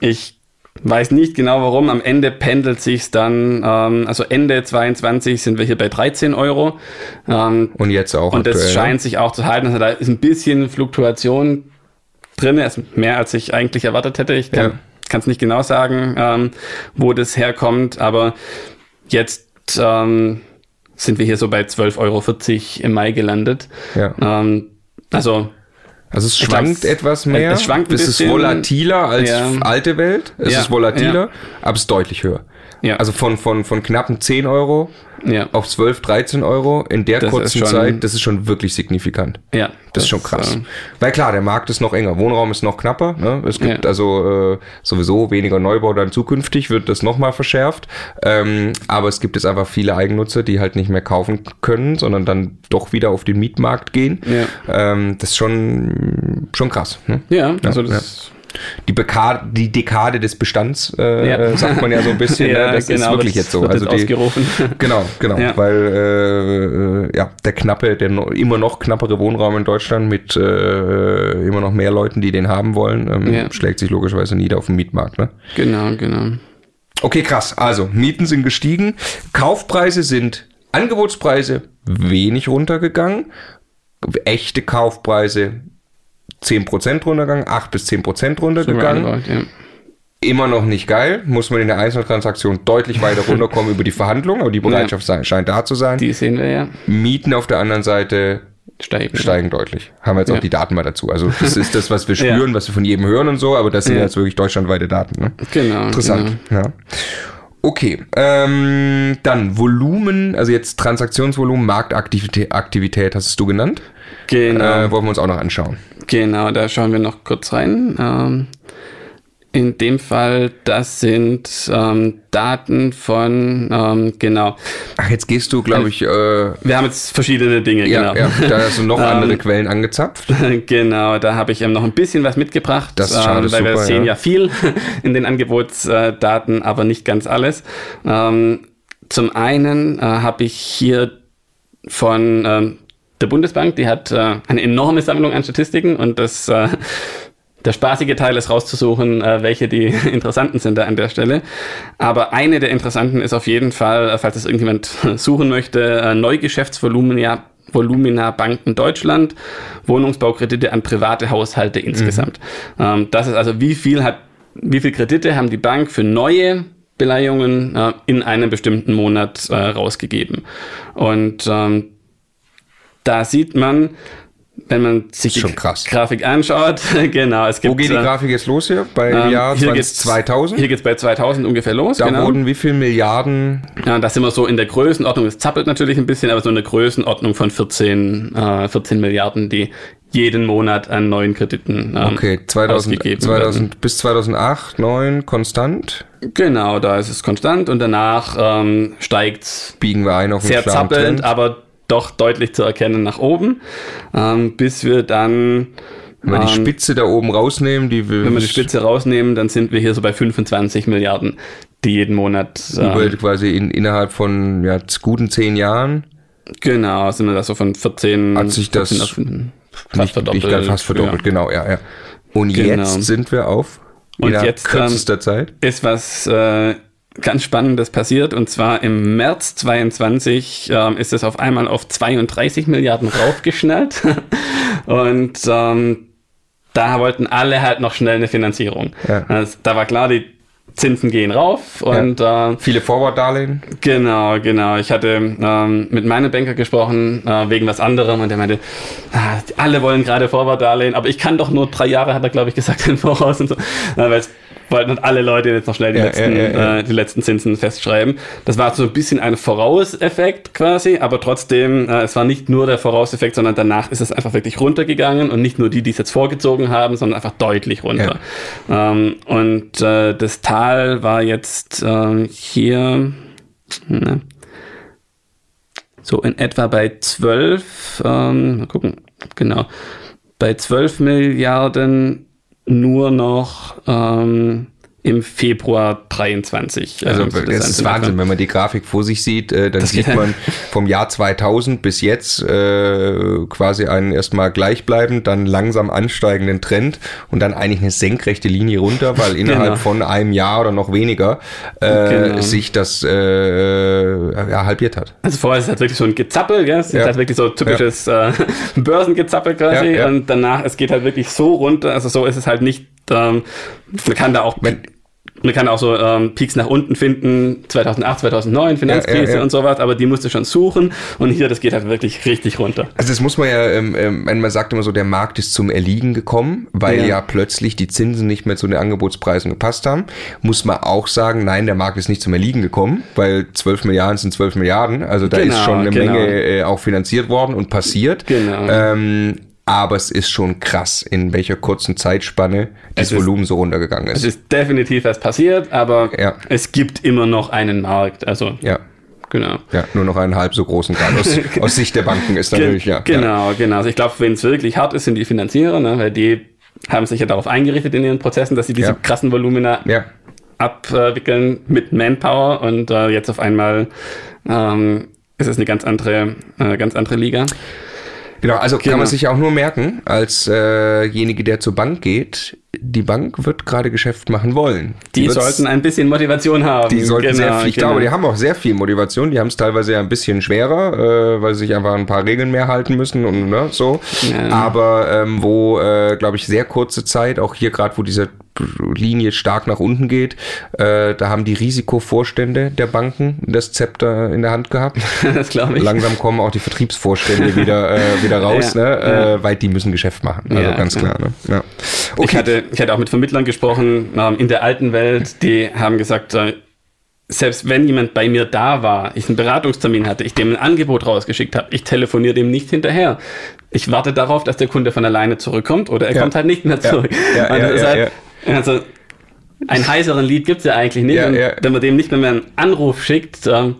ich weiß nicht genau warum. Am Ende pendelt sich dann, ähm, also Ende 22 sind wir hier bei 13 Euro. Ähm, und jetzt auch. Und das scheint sich auch zu halten. Also da ist ein bisschen Fluktuation drin. Ist mehr, als ich eigentlich erwartet hätte. Ich kann es ja. nicht genau sagen, ähm, wo das herkommt. Aber jetzt ähm, sind wir hier so bei 12,40 Euro im Mai gelandet. Ja. Ähm, also also es schwankt etwas mehr. Es schwankt ein es ist volatiler als ja. alte Welt. Es ja. ist volatiler, ja. aber es ist deutlich höher. Ja. Also von, von, von knappen 10 Euro ja. auf 12, 13 Euro in der das kurzen schon, Zeit, das ist schon wirklich signifikant. Ja. Das, das ist schon krass. Äh, Weil klar, der Markt ist noch enger, Wohnraum ist noch knapper. Ne? Es gibt ja. also äh, sowieso weniger Neubau dann zukünftig, wird das nochmal verschärft. Ähm, aber es gibt jetzt einfach viele Eigennutzer, die halt nicht mehr kaufen können, sondern dann doch wieder auf den Mietmarkt gehen. Ja. Ähm, das ist schon, schon krass. Ne? Ja, also das die, Bekade, die Dekade des Bestands, äh, ja. sagt man ja so ein bisschen. ja, ne? Das genau, ist wirklich das jetzt so. Also die, ausgerufen. Genau, genau. Ja. Weil äh, ja, der knappe, der no, immer noch knappere Wohnraum in Deutschland mit äh, immer noch mehr Leuten, die den haben wollen, ähm, ja. schlägt sich logischerweise nieder auf dem Mietmarkt. Ne? Genau, genau. Okay, krass. Also, Mieten sind gestiegen. Kaufpreise sind Angebotspreise wenig runtergegangen. Echte Kaufpreise 10% runtergegangen, 8 bis 10% runtergegangen. So. Immer noch nicht geil, muss man in der Einzeltransaktion deutlich weiter runterkommen über die Verhandlungen, aber die Bereitschaft ja. scheint da zu sein. Die sehen wir ja. Mieten auf der anderen Seite steigen, steigen deutlich. Haben wir jetzt ja. auch die Daten mal dazu. Also das ist das, was wir spüren, was wir von jedem hören und so, aber das sind jetzt wirklich deutschlandweite Daten. Ne? Genau. Interessant. Genau. Ja. Okay, ähm, dann Volumen, also jetzt Transaktionsvolumen, Marktaktivität Aktivität hast du genannt. Genau. Äh, wollen wir uns auch noch anschauen. Genau, da schauen wir noch kurz rein. Ähm, in dem Fall, das sind ähm, Daten von, ähm, genau. Ach, jetzt gehst du, glaube ich. Äh, wir haben jetzt verschiedene Dinge, ja, genau. Ja, da hast du noch andere ähm, Quellen angezapft. Genau, da habe ich noch ein bisschen was mitgebracht. Das ist schade, ähm, Weil super, wir sehen ja. ja viel in den Angebotsdaten, aber nicht ganz alles. Ähm, zum einen äh, habe ich hier von ähm, der Bundesbank, die hat äh, eine enorme Sammlung an Statistiken und das äh, der spaßige Teil ist rauszusuchen, äh, welche die interessanten sind da an der Stelle. Aber eine der interessanten ist auf jeden Fall, äh, falls das irgendjemand suchen möchte, äh, Neugeschäftsvolumina Volumina Banken Deutschland, Wohnungsbaukredite an private Haushalte insgesamt. Mhm. Ähm, das ist also, wie viel hat, wie viel Kredite haben die Bank für neue Beleihungen äh, in einem bestimmten Monat äh, rausgegeben. Und ähm, da sieht man, wenn man sich die Grafik anschaut, genau, es gibt. Wo geht die Grafik jetzt los hier? Bei ähm, Jahr hier 20, 2000? Hier geht es bei 2000 ungefähr los. Da genau. wurden wie viele Milliarden? Ja, da sind wir so in der Größenordnung, es zappelt natürlich ein bisschen, aber so eine Größenordnung von 14, äh, 14 Milliarden, die jeden Monat an neuen Krediten ähm, okay 2000, 2000 bis 2008 9 konstant genau da ist es konstant und danach ähm, steigt biegen wir ein auf sehr zappelnd aber doch deutlich zu erkennen nach oben, ähm, bis wir dann wenn wir die ähm, Spitze da oben rausnehmen, die wir. Wenn wir die Spitze rausnehmen, dann sind wir hier so bei 25 Milliarden, die jeden Monat. Ähm, quasi in, innerhalb von ja, guten zehn Jahren. Genau, sind wir da so von 14. Hat sich das 14 fast nicht, verdoppelt. Nicht fast verdoppelt, ja. genau, ja, ja. Und genau. jetzt sind wir auf und jetzt kürzester ähm, Zeit. Ist was äh, ganz Spannendes passiert. Und zwar im März 22 ähm, ist es auf einmal auf 32 Milliarden raufgeschnallt. und ähm, da wollten alle halt noch schnell eine Finanzierung. Ja. Also, da war klar, die Zinsen gehen rauf und ja. äh, viele Forward-Darlehen. Genau, genau. Ich hatte ähm, mit meinem Banker gesprochen äh, wegen was anderem und der meinte, ah, alle wollen gerade Forward-Darlehen, aber ich kann doch nur drei Jahre, hat er glaube ich gesagt, im Voraus und so, äh, weil es wollten alle Leute jetzt noch schnell die, ja, letzten, ja, äh, die letzten Zinsen festschreiben. Das war so ein bisschen ein Vorauseffekt quasi, aber trotzdem, äh, es war nicht nur der Vorauseffekt, sondern danach ist es einfach wirklich runtergegangen und nicht nur die, die es jetzt vorgezogen haben, sondern einfach deutlich runter. Ähm, und äh, das Tal war jetzt äh, hier ne, so in etwa bei 12, ähm, mal gucken, genau, bei 12 Milliarden nur noch ähm, im Februar 23. Also das, das ist Wahnsinn, wenn man die Grafik vor sich sieht, äh, dann das sieht man vom Jahr 2000 bis jetzt äh, quasi einen erstmal gleichbleibend, dann langsam ansteigenden Trend und dann eigentlich eine senkrechte Linie runter, weil innerhalb genau. von einem Jahr oder noch weniger äh, genau. sich das äh, ja, halbiert hat. Also vorher ist es halt wirklich so ein Gezappel, gell? es ist ja. halt wirklich so typisches ja. äh, Börsengezappel quasi ja, und danach, es geht halt wirklich so runter, also so ist es halt nicht ähm, man kann da auch man, man kann auch so ähm, Peaks nach unten finden, 2008, 2009, Finanzkrise ja, ja, ja. und sowas, aber die musst du schon suchen und hier, das geht halt wirklich richtig runter. Also das muss man ja, ähm, ähm, man sagt immer so, der Markt ist zum Erliegen gekommen, weil ja. plötzlich die Zinsen nicht mehr zu den Angebotspreisen gepasst haben. Muss man auch sagen, nein, der Markt ist nicht zum Erliegen gekommen, weil 12 Milliarden sind 12 Milliarden, also da genau, ist schon eine genau. Menge äh, auch finanziert worden und passiert. Genau. Ähm, aber es ist schon krass, in welcher kurzen Zeitspanne das Volumen so runtergegangen ist. Es ist definitiv was passiert, aber ja. es gibt immer noch einen Markt. Also ja. Genau. Ja, nur noch einen halb so großen Grad aus, aus Sicht der Banken ist natürlich, ja. Genau, genau. Also ich glaube, wenn es wirklich hart ist, sind die Finanzierer, ne, weil die haben sich ja darauf eingerichtet in ihren Prozessen, dass sie diese ja. krassen Volumina ja. abwickeln mit Manpower und äh, jetzt auf einmal ähm, ist es eine ganz andere, äh, ganz andere Liga. Genau, also genau. kann man sich auch nur merken, als äh, der zur Bank geht, die Bank wird gerade Geschäft machen wollen. Die, die sollten ein bisschen Motivation haben. Die sollten genau, sehr viel, ich genau. glaube, die haben auch sehr viel Motivation. Die haben es teilweise ja ein bisschen schwerer, äh, weil sie sich einfach ein paar Regeln mehr halten müssen und ne, so. Ja. Aber ähm, wo, äh, glaube ich, sehr kurze Zeit, auch hier gerade, wo diese Linie stark nach unten geht, äh, da haben die Risikovorstände der Banken das Zepter in der Hand gehabt. das glaube ich. Langsam kommen auch die Vertriebsvorstände wieder, äh, wieder raus, ja, ne? Ja. Äh, weil die müssen Geschäft machen. Also ganz klar. Ne? Ja. Okay. Ich hatte ich hatte auch mit Vermittlern gesprochen ähm, in der alten Welt, die haben gesagt, äh, selbst wenn jemand bei mir da war, ich einen Beratungstermin hatte, ich dem ein Angebot rausgeschickt habe, ich telefoniere dem nicht hinterher. Ich warte darauf, dass der Kunde von alleine zurückkommt oder er ja. kommt halt nicht mehr zurück. Ja. Ja, halt, also einen heißeren Lied gibt es ja eigentlich nicht. und wenn man dem nicht mehr, mehr einen Anruf schickt, ähm,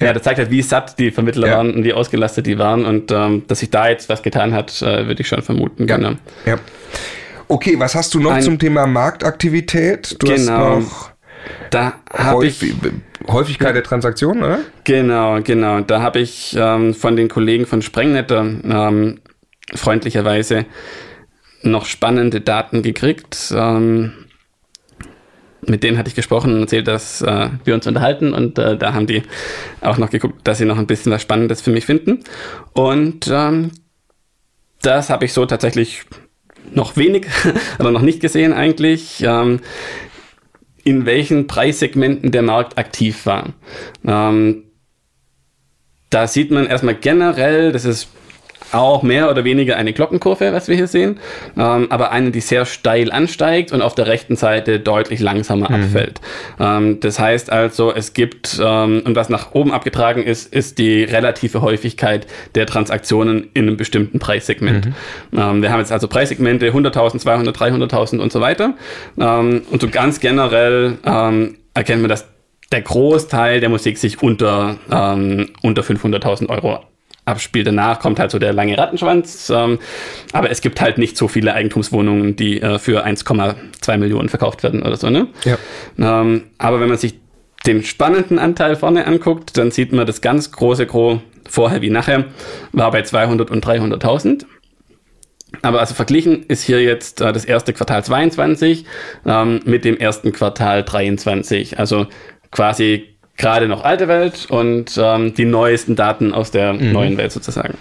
ja. das zeigt halt, wie satt die Vermittler waren und wie ausgelastet die waren. Und ähm, dass sich da jetzt was getan hat, äh, würde ich schon vermuten. Genau. Okay, was hast du noch Ein, zum Thema Marktaktivität? Du genau. hast noch da Häufig, ich, Häufigkeit der Transaktionen, oder? Genau, genau. Da habe ich ähm, von den Kollegen von Sprengnetter ähm, freundlicherweise noch spannende Daten gekriegt. Ähm, mit denen hatte ich gesprochen und erzählt, dass äh, wir uns unterhalten und äh, da haben die auch noch geguckt, dass sie noch ein bisschen was Spannendes für mich finden. Und ähm, das habe ich so tatsächlich noch wenig, aber noch nicht gesehen eigentlich, ähm, in welchen Preissegmenten der Markt aktiv war. Ähm, da sieht man erstmal generell, das ist auch mehr oder weniger eine Glockenkurve, was wir hier sehen, ähm, aber eine, die sehr steil ansteigt und auf der rechten Seite deutlich langsamer mhm. abfällt. Ähm, das heißt also, es gibt, ähm, und was nach oben abgetragen ist, ist die relative Häufigkeit der Transaktionen in einem bestimmten Preissegment. Mhm. Ähm, wir haben jetzt also Preissegmente 100.000, 200, 300.000 und so weiter. Ähm, und so ganz generell ähm, erkennen wir, dass der Großteil der Musik sich unter, unter 500.000 Euro abspielt. Danach kommt halt so der lange Rattenschwanz. Ähm, aber es gibt halt nicht so viele Eigentumswohnungen, die äh, für 1,2 Millionen verkauft werden oder so. Ne? Ja. Ähm, aber wenn man sich den spannenden Anteil vorne anguckt, dann sieht man das ganz große Gros vorher wie nachher war bei 200 und 300.000. Aber also verglichen ist hier jetzt äh, das erste Quartal 22 ähm, mit dem ersten Quartal 23. Also quasi gerade noch alte Welt und ähm, die neuesten Daten aus der mhm. neuen Welt sozusagen.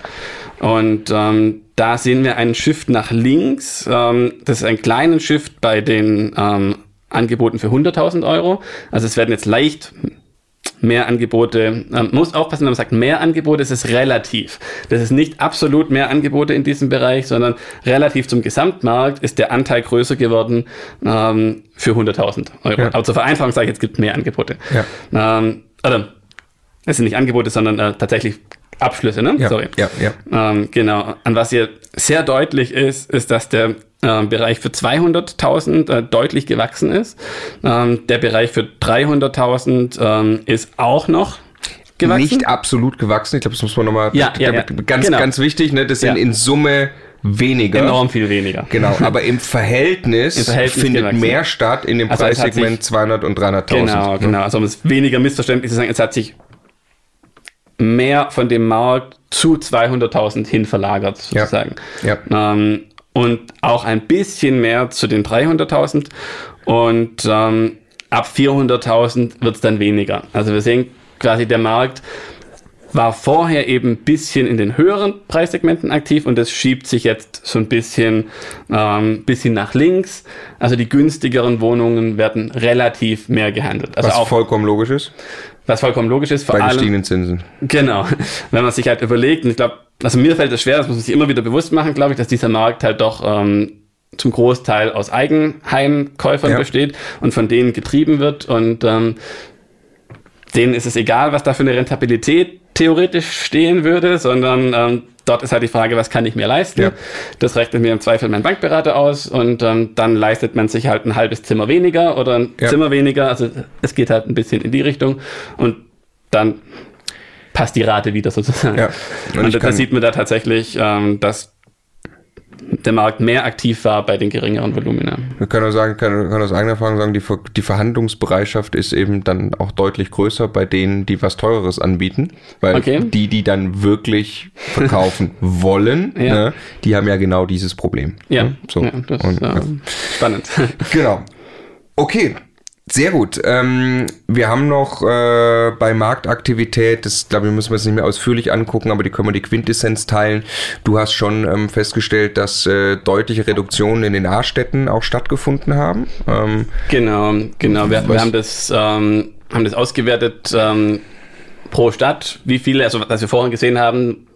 Und ähm, da sehen wir einen Shift nach links. Ähm, das ist ein kleiner Shift bei den ähm, Angeboten für 100.000 Euro. Also es werden jetzt leicht mehr Angebote. Man muss aufpassen, wenn man sagt mehr Angebote, ist es relativ. Das ist nicht absolut mehr Angebote in diesem Bereich, sondern relativ zum Gesamtmarkt ist der Anteil größer geworden ähm, für 100.000 Euro. Ja. Aber zur Vereinfachung sage ich, jetzt gibt mehr Angebote. Ja. Ähm, oder es sind nicht Angebote, sondern äh, tatsächlich Abschlüsse, ne? Ja, Sorry. Ja, ja. Ähm, genau. An was hier sehr deutlich ist, ist, dass der äh, Bereich für 200.000 äh, deutlich gewachsen ist. Ähm, der Bereich für 300.000 ähm, ist auch noch gewachsen. Nicht absolut gewachsen. Ich glaube, das muss man nochmal ja, ja, ja. ganz, genau. ganz wichtig, ne? Das sind in Summe weniger. Enorm viel weniger. Genau, aber im Verhältnis, Im Verhältnis findet gewachsen. mehr statt in dem also Preissegment 200 und 300.000. Genau, genau. Also um es weniger missverständlich zu sagen, es hat sich mehr von dem Markt zu 200.000 hin verlagert, sozusagen. Ja. ja. Ähm, und auch ein bisschen mehr zu den 300.000. Und ähm, ab 400.000 wird es dann weniger. Also wir sehen quasi, der Markt war vorher eben ein bisschen in den höheren Preissegmenten aktiv und das schiebt sich jetzt so ein bisschen, ähm, bisschen nach links. Also die günstigeren Wohnungen werden relativ mehr gehandelt. Also Was auch, vollkommen logisch ist. Was vollkommen logisch ist. Vor Bei allem, gestiegenen Zinsen. Genau. Wenn man sich halt überlegt, und ich glaube, also mir fällt es schwer, das muss man sich immer wieder bewusst machen, glaube ich, dass dieser Markt halt doch ähm, zum Großteil aus Eigenheimkäufern ja. besteht und von denen getrieben wird und ähm, denen ist es egal, was da für eine Rentabilität theoretisch stehen würde, sondern ähm, dort ist halt die Frage, was kann ich mir leisten? Ja. Das rechnet mir im Zweifel mein Bankberater aus und ähm, dann leistet man sich halt ein halbes Zimmer weniger oder ein ja. Zimmer weniger. Also es geht halt ein bisschen in die Richtung und dann passt die Rate wieder sozusagen. Ja. Und, und da sieht man da tatsächlich, ähm, dass der Markt mehr aktiv war bei den geringeren Volumina. Wir können auch sagen, kann, kann aus eigener Erfahrung sagen, die, die Verhandlungsbereitschaft ist eben dann auch deutlich größer bei denen, die was Teureres anbieten. Weil okay. die, die dann wirklich verkaufen wollen, ja. ne, die haben ja genau dieses Problem. Ja, ne? so. Ja, das ist äh, spannend. Genau. Okay, sehr gut. Ähm, wir haben noch äh, bei Marktaktivität, das glaube ich, müssen wir es nicht mehr ausführlich angucken, aber die können wir die Quintessenz teilen. Du hast schon ähm, festgestellt, dass äh, deutliche Reduktionen in den A-Städten auch stattgefunden haben. Ähm, genau, genau. Wir, wir haben das ähm, haben das ausgewertet ähm, pro Stadt, wie viele, also was wir vorhin gesehen haben,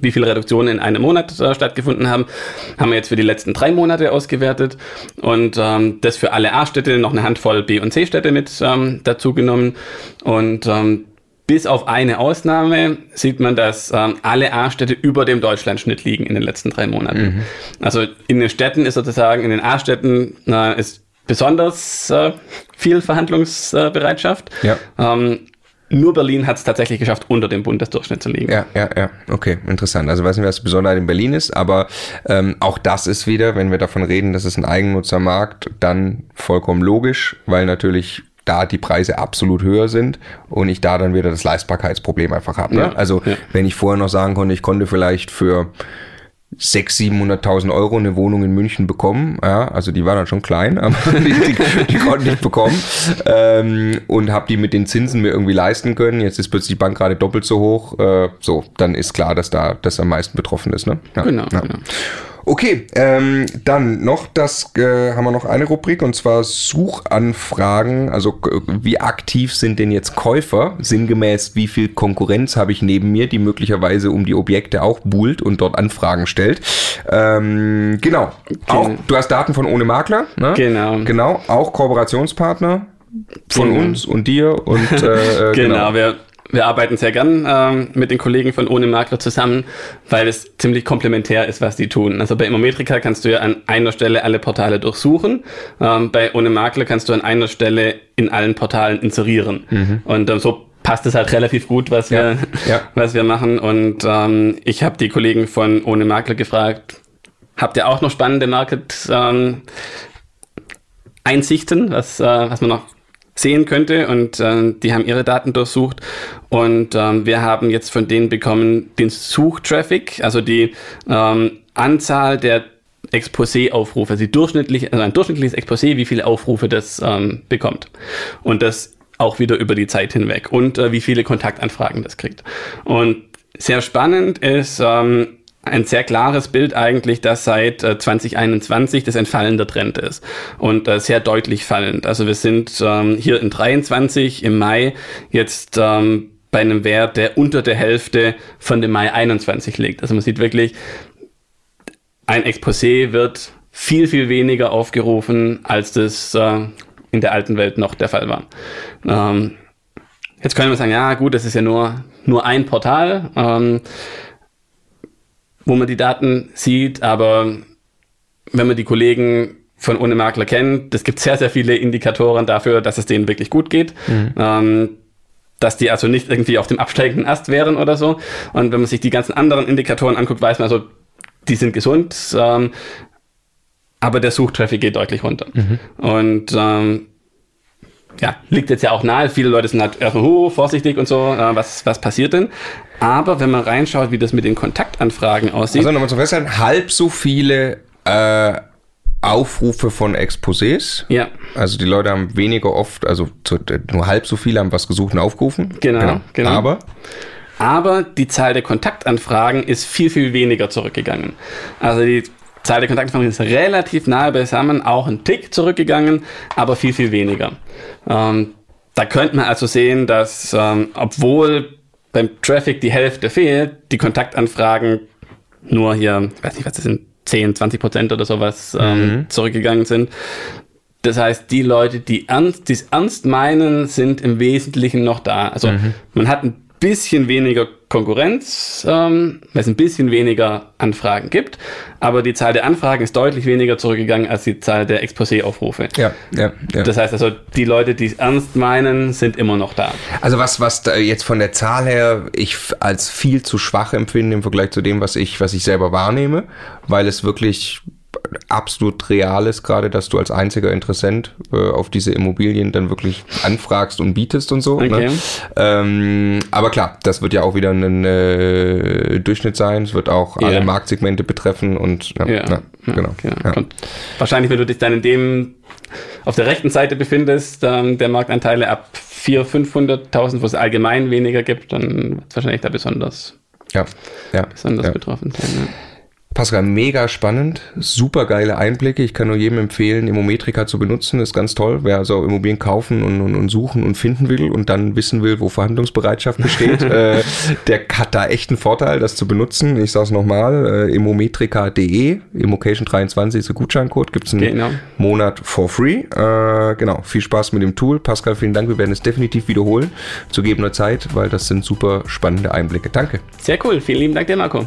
wie viele Reduktionen in einem Monat äh, stattgefunden haben, haben wir jetzt für die letzten drei Monate ausgewertet und ähm, das für alle A-Städte noch eine Handvoll B- und C-Städte mit ähm, dazu genommen und ähm, bis auf eine Ausnahme sieht man, dass ähm, alle A-Städte über dem Deutschlandschnitt liegen in den letzten drei Monaten. Mhm. Also in den Städten ist sozusagen, in den A-Städten äh, ist besonders äh, viel Verhandlungsbereitschaft. Ja. Ähm, nur Berlin hat es tatsächlich geschafft, unter dem Bundesdurchschnitt zu liegen. Ja, ja, ja. Okay, interessant. Also weiß nicht, was besonders in Berlin ist, aber ähm, auch das ist wieder, wenn wir davon reden, dass es ein Eigennutzermarkt, dann vollkommen logisch, weil natürlich da die Preise absolut höher sind und ich da dann wieder das Leistbarkeitsproblem einfach habe. Ne? Ja, also ja. wenn ich vorher noch sagen konnte, ich konnte vielleicht für 600.000, 700.000 Euro eine Wohnung in München bekommen. Ja, also die war dann schon klein, aber die, die, die konnte ich bekommen. Ähm, und habe die mit den Zinsen mir irgendwie leisten können. Jetzt ist plötzlich die Bank gerade doppelt so hoch. Äh, so, dann ist klar, dass da das am meisten betroffen ist. Ne? Ja, genau, ja. genau. Okay, ähm, dann noch das, äh, haben wir noch eine Rubrik und zwar Suchanfragen. Also wie aktiv sind denn jetzt Käufer? Sinngemäß, wie viel Konkurrenz habe ich neben mir, die möglicherweise um die Objekte auch buhlt und dort Anfragen stellt? Ähm, genau. Auch, du hast Daten von ohne Makler. Ne? Genau. Genau. Auch Kooperationspartner von genau. uns und dir und äh, äh genau. genau. Wir wir arbeiten sehr gern ähm, mit den Kollegen von Ohne Makler zusammen, weil es ziemlich komplementär ist, was die tun. Also bei Immometrika kannst du ja an einer Stelle alle Portale durchsuchen. Ähm, bei Ohne Makler kannst du an einer Stelle in allen Portalen inserieren. Mhm. Und ähm, so passt es halt relativ gut, was wir, ja, ja. was wir machen. Und ähm, ich habe die Kollegen von Ohne Makler gefragt, habt ihr auch noch spannende Market ähm, Einsichten, was, äh, was man noch sehen könnte und äh, die haben ihre Daten durchsucht und ähm, wir haben jetzt von denen bekommen den Suchtraffic, also die ähm, Anzahl der Exposé-Aufrufe, also, durchschnittlich, also ein durchschnittliches Exposé, wie viele Aufrufe das ähm, bekommt und das auch wieder über die Zeit hinweg und äh, wie viele Kontaktanfragen das kriegt. Und sehr spannend ist, ähm, ein sehr klares Bild eigentlich, dass seit äh, 2021 das ein fallender Trend ist und äh, sehr deutlich fallend. Also wir sind ähm, hier in 23 im Mai jetzt ähm, bei einem Wert, der unter der Hälfte von dem Mai 21 liegt. Also man sieht wirklich, ein Exposé wird viel, viel weniger aufgerufen, als das äh, in der alten Welt noch der Fall war. Ähm, jetzt können wir sagen, ja gut, das ist ja nur, nur ein Portal. Ähm, wo man die Daten sieht, aber wenn man die Kollegen von ohne Makler kennt, es gibt sehr, sehr viele Indikatoren dafür, dass es denen wirklich gut geht. Mhm. Ähm, dass die also nicht irgendwie auf dem absteigenden Ast wären oder so. Und wenn man sich die ganzen anderen Indikatoren anguckt, weiß man also, die sind gesund, ähm, aber der Suchtraffic geht deutlich runter. Mhm. Und ähm, ja, liegt jetzt ja auch nahe. Viele Leute sind halt erstmal uh, vorsichtig und so, äh, was, was passiert denn? Aber wenn man reinschaut, wie das mit den Kontaktanfragen aussieht. Also nochmal zu festhalten, halb so viele äh, Aufrufe von Exposés. Ja. Also die Leute haben weniger oft, also zu, nur halb so viele haben was gesucht und aufgerufen. Genau, genau. genau. Aber aber die Zahl der Kontaktanfragen ist viel, viel weniger zurückgegangen. Also die Zahl der Kontaktanfragen ist relativ nahe beisammen, auch ein Tick zurückgegangen, aber viel, viel weniger. Ähm, da könnte man also sehen, dass ähm, obwohl beim Traffic die Hälfte fehlt, die Kontaktanfragen nur hier, ich weiß nicht, was das sind, 10, 20 Prozent oder sowas ähm, mhm. zurückgegangen sind. Das heißt, die Leute, die ernst, es ernst meinen, sind im Wesentlichen noch da. Also mhm. man hat ein bisschen weniger Konkurrenz, ähm, weil es ein bisschen weniger Anfragen gibt, aber die Zahl der Anfragen ist deutlich weniger zurückgegangen als die Zahl der Exposé-Aufrufe. Ja, ja, ja. Das heißt also, die Leute, die es ernst meinen, sind immer noch da. Also was, was jetzt von der Zahl her ich als viel zu schwach empfinde im Vergleich zu dem, was ich, was ich selber wahrnehme, weil es wirklich absolut real ist, gerade, dass du als einziger Interessent äh, auf diese Immobilien dann wirklich anfragst und bietest und so. Ne? Okay. Ne? Ähm, aber klar, das wird ja auch wieder ein äh, Durchschnitt sein. Es wird auch ja. alle Marktsegmente betreffen und ja, ja. genau. Okay. Wahrscheinlich, wenn du dich dann in dem auf der rechten Seite befindest, ähm, der Marktanteile ab 400.000, 500.000, wo es allgemein weniger gibt, dann wird es wahrscheinlich da besonders, ja. Ja. besonders betroffen sein. Pascal, mega spannend, super geile Einblicke. Ich kann nur jedem empfehlen, Immometrika zu benutzen, ist ganz toll. Wer also Immobilien kaufen und, und, und suchen und finden will und dann wissen will, wo Verhandlungsbereitschaft besteht, äh, der hat da echt einen Vorteil, das zu benutzen. Ich sage es nochmal, äh, immometrika.de, Immocation23 ist der Gutscheincode, gibt es einen genau. Monat for free. Äh, genau, viel Spaß mit dem Tool. Pascal, vielen Dank, wir werden es definitiv wiederholen zu gegebener Zeit, weil das sind super spannende Einblicke. Danke. Sehr cool, vielen lieben Dank dir, Marco.